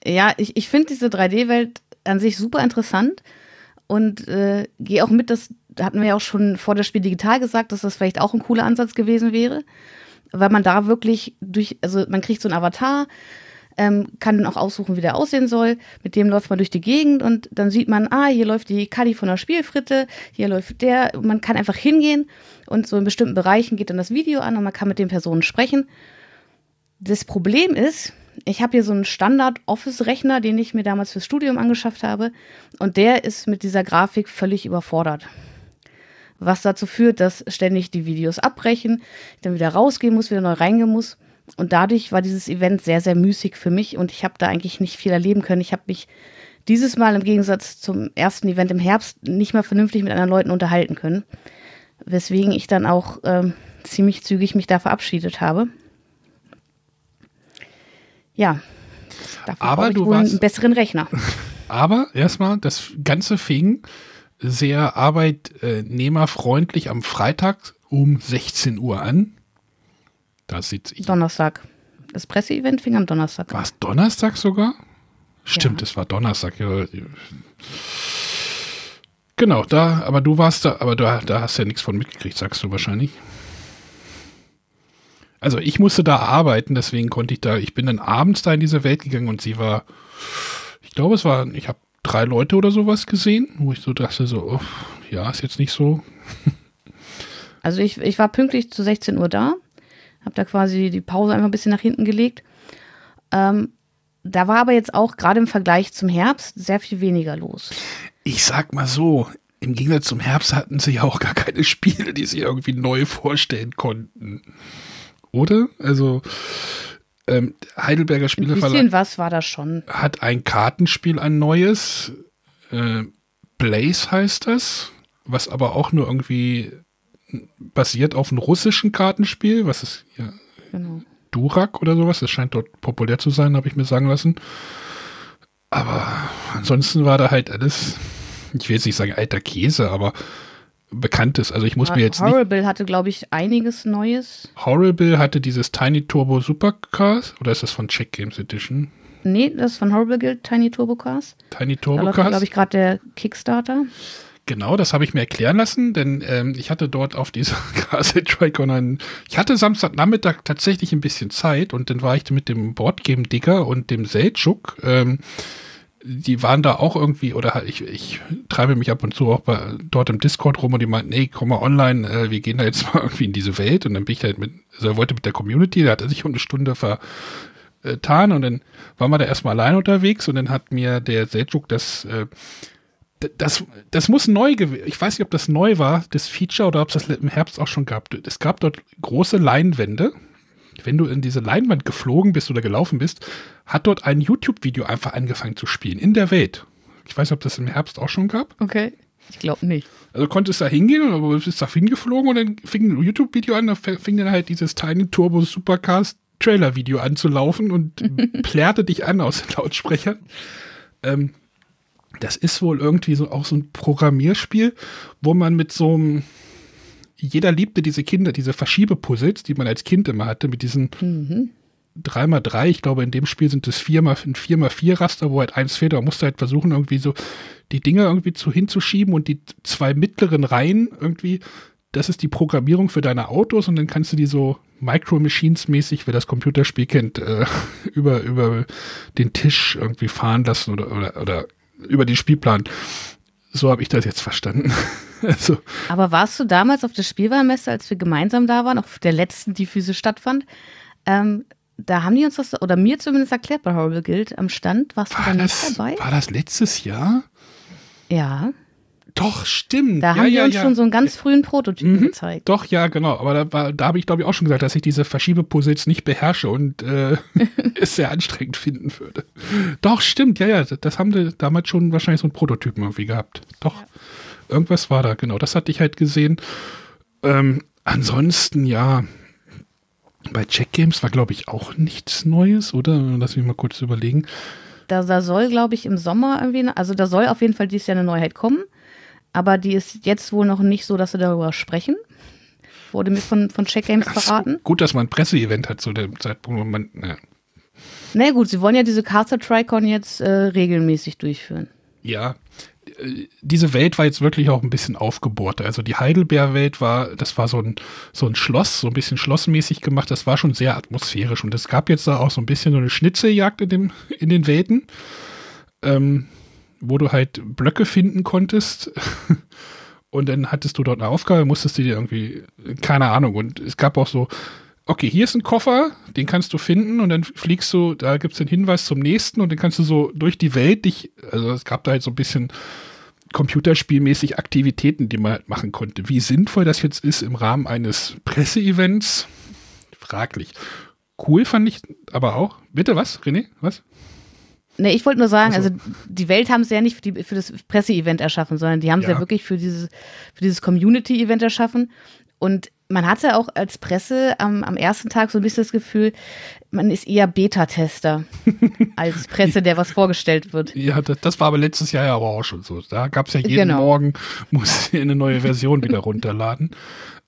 Ja, ich, ich finde diese 3D-Welt an sich super interessant und äh, gehe auch mit, das hatten wir ja auch schon vor der Spiel digital gesagt, dass das vielleicht auch ein cooler Ansatz gewesen wäre, weil man da wirklich durch, also man kriegt so einen Avatar, ähm, kann dann auch aussuchen, wie der aussehen soll. Mit dem läuft man durch die Gegend und dann sieht man, ah, hier läuft die Kadi von der Spielfritte, hier läuft der. Man kann einfach hingehen und so in bestimmten Bereichen geht dann das Video an und man kann mit den Personen sprechen. Das Problem ist, ich habe hier so einen Standard-Office-Rechner, den ich mir damals fürs Studium angeschafft habe. Und der ist mit dieser Grafik völlig überfordert. Was dazu führt, dass ständig die Videos abbrechen, ich dann wieder rausgehen muss, wieder neu reingehen muss. Und dadurch war dieses Event sehr, sehr müßig für mich und ich habe da eigentlich nicht viel erleben können. Ich habe mich dieses Mal im Gegensatz zum ersten Event im Herbst nicht mal vernünftig mit anderen Leuten unterhalten können. Weswegen ich dann auch ähm, ziemlich zügig mich da verabschiedet habe. Ja, Dafür Aber ich du wohl warst- einen besseren Rechner. Aber erstmal, das Ganze fing sehr arbeitnehmerfreundlich am Freitag um 16 Uhr an. Da sitze ich. Donnerstag. Das Presseevent fing am Donnerstag War an. es Donnerstag sogar? Stimmt, Ja. es war Donnerstag. Genau, da, aber du warst da, aber da, da hast du ja nichts von mitgekriegt, sagst du wahrscheinlich. Also ich musste da arbeiten, deswegen konnte ich da, ich bin dann abends da in diese Welt gegangen und sie war, ich glaube es war, ich habe drei Leute oder sowas gesehen, wo ich so dachte so, oh, ja, ist jetzt nicht so. Also ich, ich war pünktlich zu 16 Uhr da, habe da quasi die Pause einfach ein bisschen nach hinten gelegt. Ähm, da war aber jetzt auch gerade im Vergleich zum Herbst sehr viel weniger los. Ich sag mal so, im Gegensatz zum Herbst hatten sie ja auch gar keine Spiele, die sie irgendwie neu vorstellen konnten. Oder? Also, ähm, Heidelberger Ein Spieleverlag bisschen was war da schon. hat ein Kartenspiel, ein neues. Äh, Blaze heißt das, was aber auch nur irgendwie basiert auf einem russischen Kartenspiel, was ist ja Genau. Durak oder sowas. Das scheint dort populär zu sein, habe ich mir sagen lassen. Aber ansonsten war da halt alles, ich will jetzt nicht sagen alter Käse, aber bekanntes. Also ich muss mir jetzt nicht. Horrible hatte, glaube ich, einiges Neues. Horrible hatte dieses Tiny Turbo Supercars oder ist das von Check Games Edition? Nee, das von Horrible Guild, Tiny Turbo Cars. Tiny Da Turbo Cars? glaube ich, gerade der Kickstarter. Genau, das habe ich mir erklären lassen, denn ähm, ich hatte dort auf dieser Castle Tricon einen. Ich hatte Samstagnachmittag tatsächlich ein bisschen Zeit und dann war ich mit dem Boardgame Digger und dem Seltschuk. Ähm, die waren da auch irgendwie, oder ich, ich treibe mich ab und zu auch bei, dort im Discord rum und die meinten, nee, komm mal online, äh, wir gehen da jetzt mal irgendwie in diese Welt und dann bin ich halt mit, also er wollte mit der Community, der hatte sich um eine Stunde vertan und dann waren wir da erstmal allein unterwegs und dann hat mir der Seltschuk das äh, das, das muss neu gewesen. Ich weiß nicht, ob das neu war, das Feature, oder ob es das im Herbst auch schon gab. Es gab dort große Leinwände. Wenn du in diese Leinwand geflogen bist oder gelaufen bist, hat dort ein YouTube-Video einfach angefangen zu spielen in der Welt. Ich weiß nicht, ob das im Herbst auch schon gab. Okay. Ich glaube nicht. Also konntest da hingehen, aber du bist da hingeflogen und dann fing ein YouTube-Video an, da fing dann halt dieses Tiny Turbo Supercars Trailer-Video an zu laufen und plärrte dich an aus den Lautsprechern. Ähm, das ist wohl irgendwie so auch so ein Programmierspiel, wo man mit so einem jeder liebte diese Kinder, diese Verschiebepuzzles, die man als Kind immer hatte, mit diesen Mhm. 3x3, ich glaube, in dem Spiel sind es 4x, ein 4x4 Raster, wo halt eins fehlt, aber man musste halt versuchen, irgendwie so die Dinger irgendwie zu hinzuschieben und die zwei mittleren Reihen irgendwie, das ist die Programmierung für deine Autos und dann kannst du die so Micro Machines mäßig, wer das Computerspiel kennt, äh, über, über den Tisch irgendwie fahren lassen oder, oder, oder über den Spielplan. So habe ich das jetzt verstanden. also, Aber warst du damals auf der Spielwarenmesse, als wir gemeinsam da waren, auf der letzten, die physisch stattfand? Ähm, da haben die uns das, oder mir zumindest erklärt bei Horrible Guild am Stand. Warst du war, da nicht das, dabei? war das letztes Jahr? Ja. Doch, stimmt. Da ja, haben die ja, uns ja. schon so einen ganz frühen Prototypen Mhm. gezeigt. Doch, ja, genau. Aber da, da habe ich, glaube ich, auch schon gesagt, dass ich diese Verschiebepuzzles nicht beherrsche und äh, es sehr anstrengend finden würde. Doch, stimmt, ja, ja. Das haben sie damals schon wahrscheinlich so einen Prototypen irgendwie gehabt. Doch, irgendwas war da, genau. Das hatte ich halt gesehen. Ähm, ansonsten, ja, bei Check Games war, glaube ich, auch nichts Neues, oder? Lass mich mal kurz überlegen. Da, da soll, glaube ich, im Sommer irgendwie, also da soll auf jeden Fall dieses Jahr eine Neuheit kommen. Aber die ist jetzt wohl noch nicht so, dass sie darüber sprechen. Wurde mir von, von Check Games so, verraten. gut, dass man ein Presseevent hat zu dem Zeitpunkt, wo man. Na nee, gut, sie wollen ja diese Caster Tricon jetzt äh, regelmäßig durchführen. Ja, diese Welt war jetzt wirklich auch ein bisschen aufgebohrt. Also die Heidelbeer-Welt war, das war so ein, so ein Schloss, so ein bisschen schlossmäßig gemacht. Das war schon sehr atmosphärisch. Und es gab jetzt da auch so ein bisschen so eine Schnitzeljagd in, dem, in den Welten, ähm, wo du halt Blöcke finden konntest. Und dann hattest du dort eine Aufgabe, musstest du dir irgendwie, keine Ahnung. Und es gab auch so, okay, hier ist ein Koffer, den kannst du finden und dann fliegst du, da gibt es den Hinweis zum nächsten und dann kannst du so durch die Welt dich, also es gab da halt so ein bisschen computerspielmäßig Aktivitäten, die man halt machen konnte. Wie sinnvoll das jetzt ist im Rahmen eines Presseevents, fraglich. Cool fand ich aber auch. Bitte was, René? Was? Nee, ich wollte nur sagen, Ach so. also die Welt haben sie ja nicht für, die, für das Presseevent erschaffen, sondern die haben sie Ja. ja wirklich für dieses, für dieses Community-Event erschaffen. Und man hatte auch als Presse am, am ersten Tag so ein bisschen das Gefühl, man ist eher Beta-Tester als Presse, der was vorgestellt wird. Ja, das, das, war aber letztes Jahr ja aber auch schon so. Da gab es ja jeden Genau. Morgen, muss eine neue Version wieder runterladen.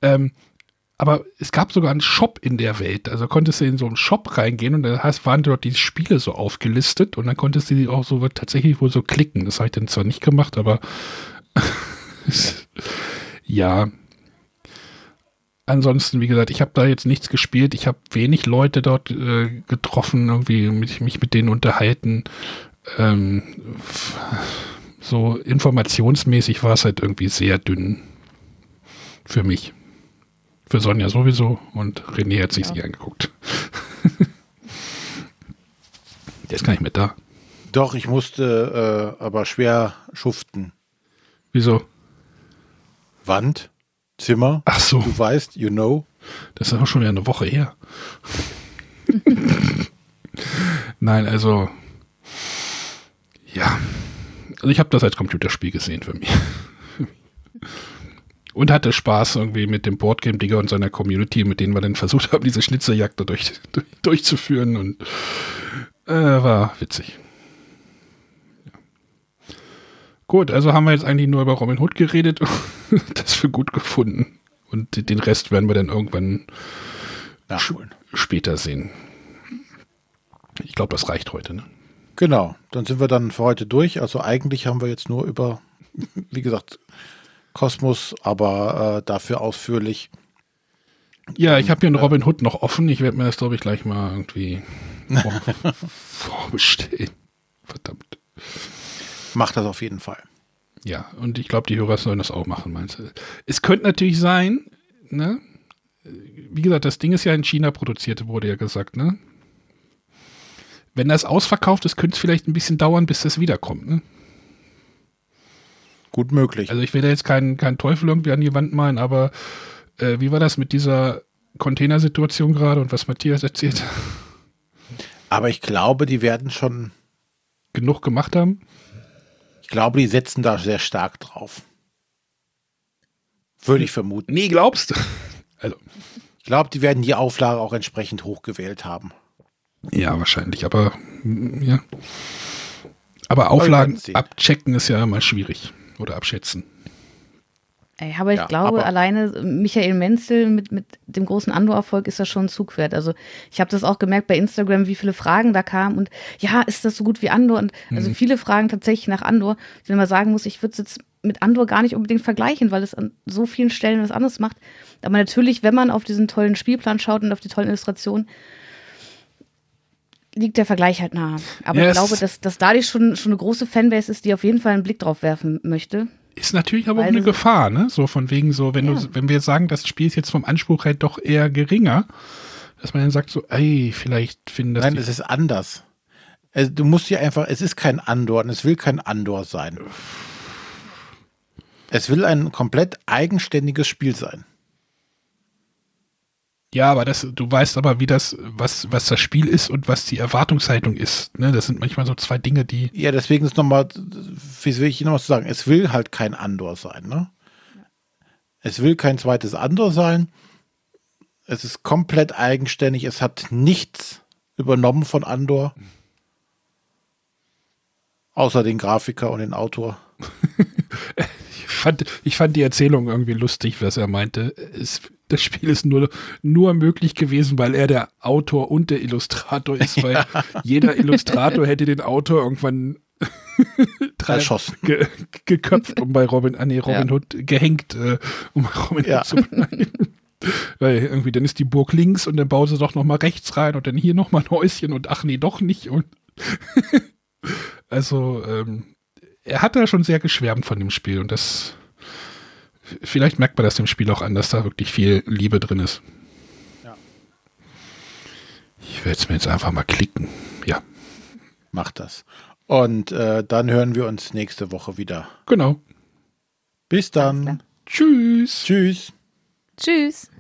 Ähm, aber es gab sogar einen Shop in der Welt. Also konntest du in so einen Shop reingehen und da heißt, waren dort die Spiele so aufgelistet und dann konntest du die auch so tatsächlich wohl so klicken. Das habe ich dann zwar nicht gemacht, aber ja. Ansonsten, wie gesagt, ich habe da jetzt nichts gespielt. Ich habe wenig Leute dort äh, getroffen, irgendwie mit, mich mit denen unterhalten. Ähm, so informationsmäßig war es halt irgendwie sehr dünn für mich. Für Sonja sowieso und René hat sich Ja. nicht angeguckt. Der ist gar nicht mehr da. Doch, ich musste äh, aber schwer schuften. Wieso? Wand, Zimmer, Ach so, du weißt, you know. das ist auch schon wieder eine Woche her. Nein, also ja, also ich habe das als Computerspiel gesehen für mich. Und hatte Spaß irgendwie mit dem Boardgame-Digger und seiner Community, mit denen wir dann versucht haben, diese Schnitzerjagd durch, durch, durchzuführen. Und äh, war witzig. Ja. Gut, also haben wir jetzt eigentlich nur über Robin Hood geredet das für gut gefunden. Und den Rest werden wir dann irgendwann Nachholen. später sehen. Ich glaube, das reicht heute. Ne? Genau, dann sind wir dann für heute durch. Also eigentlich haben wir jetzt nur über, wie gesagt, Kosmos, aber äh, dafür ausführlich. Ja, ich habe hier einen Robin Hood noch offen. Ich werde mir das, glaube ich, gleich mal irgendwie vor, vorbestellen. Verdammt. Macht das auf jeden Fall. Ja, und ich glaube, die Hörer sollen das auch machen, meinst du? Es könnte natürlich sein, ne? Wie gesagt, das Ding ist ja in China produziert, wurde ja gesagt, ne? Wenn das ausverkauft ist, könnte es vielleicht ein bisschen dauern, bis das wiederkommt, ne? Gut möglich. Also ich will da jetzt keinen keinen Teufel irgendwie an die Wand malen, aber äh, wie war das mit dieser Containersituation gerade und was Matthias erzählt? aber ich glaube, die werden schon, Genug gemacht haben? Ich glaube, die setzen da sehr stark drauf. Würde ich vermuten. Nee, glaubst du? Also, Ich glaube, die werden die Auflage auch entsprechend hochgewählt haben. ja, wahrscheinlich, aber ja. Aber Auflagen abchecken ist ja immer schwierig. Oder abschätzen. Ey, aber ich Ja, glaube, aber- alleine Michael Menzel mit, mit dem großen Andor-Erfolg ist das schon ein Zug wert. Also ich habe das auch gemerkt bei Instagram, wie viele Fragen da kamen und ja, ist das so gut wie Andor? Und also Mhm. viele Fragen tatsächlich nach Andor, ich mal sagen muss, ich würde es jetzt mit Andor gar nicht unbedingt vergleichen, weil es an so vielen Stellen was anderes macht. Aber natürlich, wenn man auf diesen tollen Spielplan schaut und auf die tollen Illustrationen, liegt der Vergleich halt nahe. Aber Ja, ich glaube, dass, dass dadurch schon, schon eine große Fanbase ist, die auf jeden Fall einen Blick drauf werfen möchte. Ist natürlich aber auch eine Gefahr, ne? So von wegen so, wenn Ja. du, wenn wir sagen, das Spiel ist jetzt vom Anspruch halt doch eher geringer, dass man dann sagt so, ey, vielleicht finden das Nein, es ist anders. Also, du musst hier einfach, es ist kein Andor und es will kein Andor sein. Es will ein komplett eigenständiges Spiel sein. Ja, aber das, du weißt aber, wie das, was, was das Spiel ist und was die Erwartungshaltung ist. Ne? Das sind manchmal so zwei Dinge, die. Ja, deswegen ist nochmal, wie will ich noch was sagen? Es will halt kein Andor sein, ne? Es will kein zweites Andor sein. Es ist komplett eigenständig. Es hat nichts übernommen von Andor. Außer den Grafiker und den Autor. Ich fand, ich fand die Erzählung irgendwie lustig, was er meinte. Es, das Spiel ist nur, nur möglich gewesen, weil er der Autor und der Illustrator ist, weil jeder Illustrator hätte den Autor irgendwann drei- Erschossen. ge, geköpft, um bei Robin, ah nee, Robin Ja. Hood gehängt, äh, um Robin Ja. Hood zu bleiben. Weil irgendwie dann ist die Burg links und dann bauen sie doch noch mal rechts rein und dann hier noch mal ein Häuschen und ach nee, doch nicht. Und also ähm, er hat da schon sehr geschwärmt von dem Spiel und das vielleicht merkt man das dem Spiel auch an, dass da wirklich viel Liebe drin ist. Ja. Ich werde es mir jetzt einfach mal klicken. Ja, Macht das. Und äh, dann hören wir uns nächste Woche wieder. genau. Bis dann. Tschüss. Tschüss. Tschüss.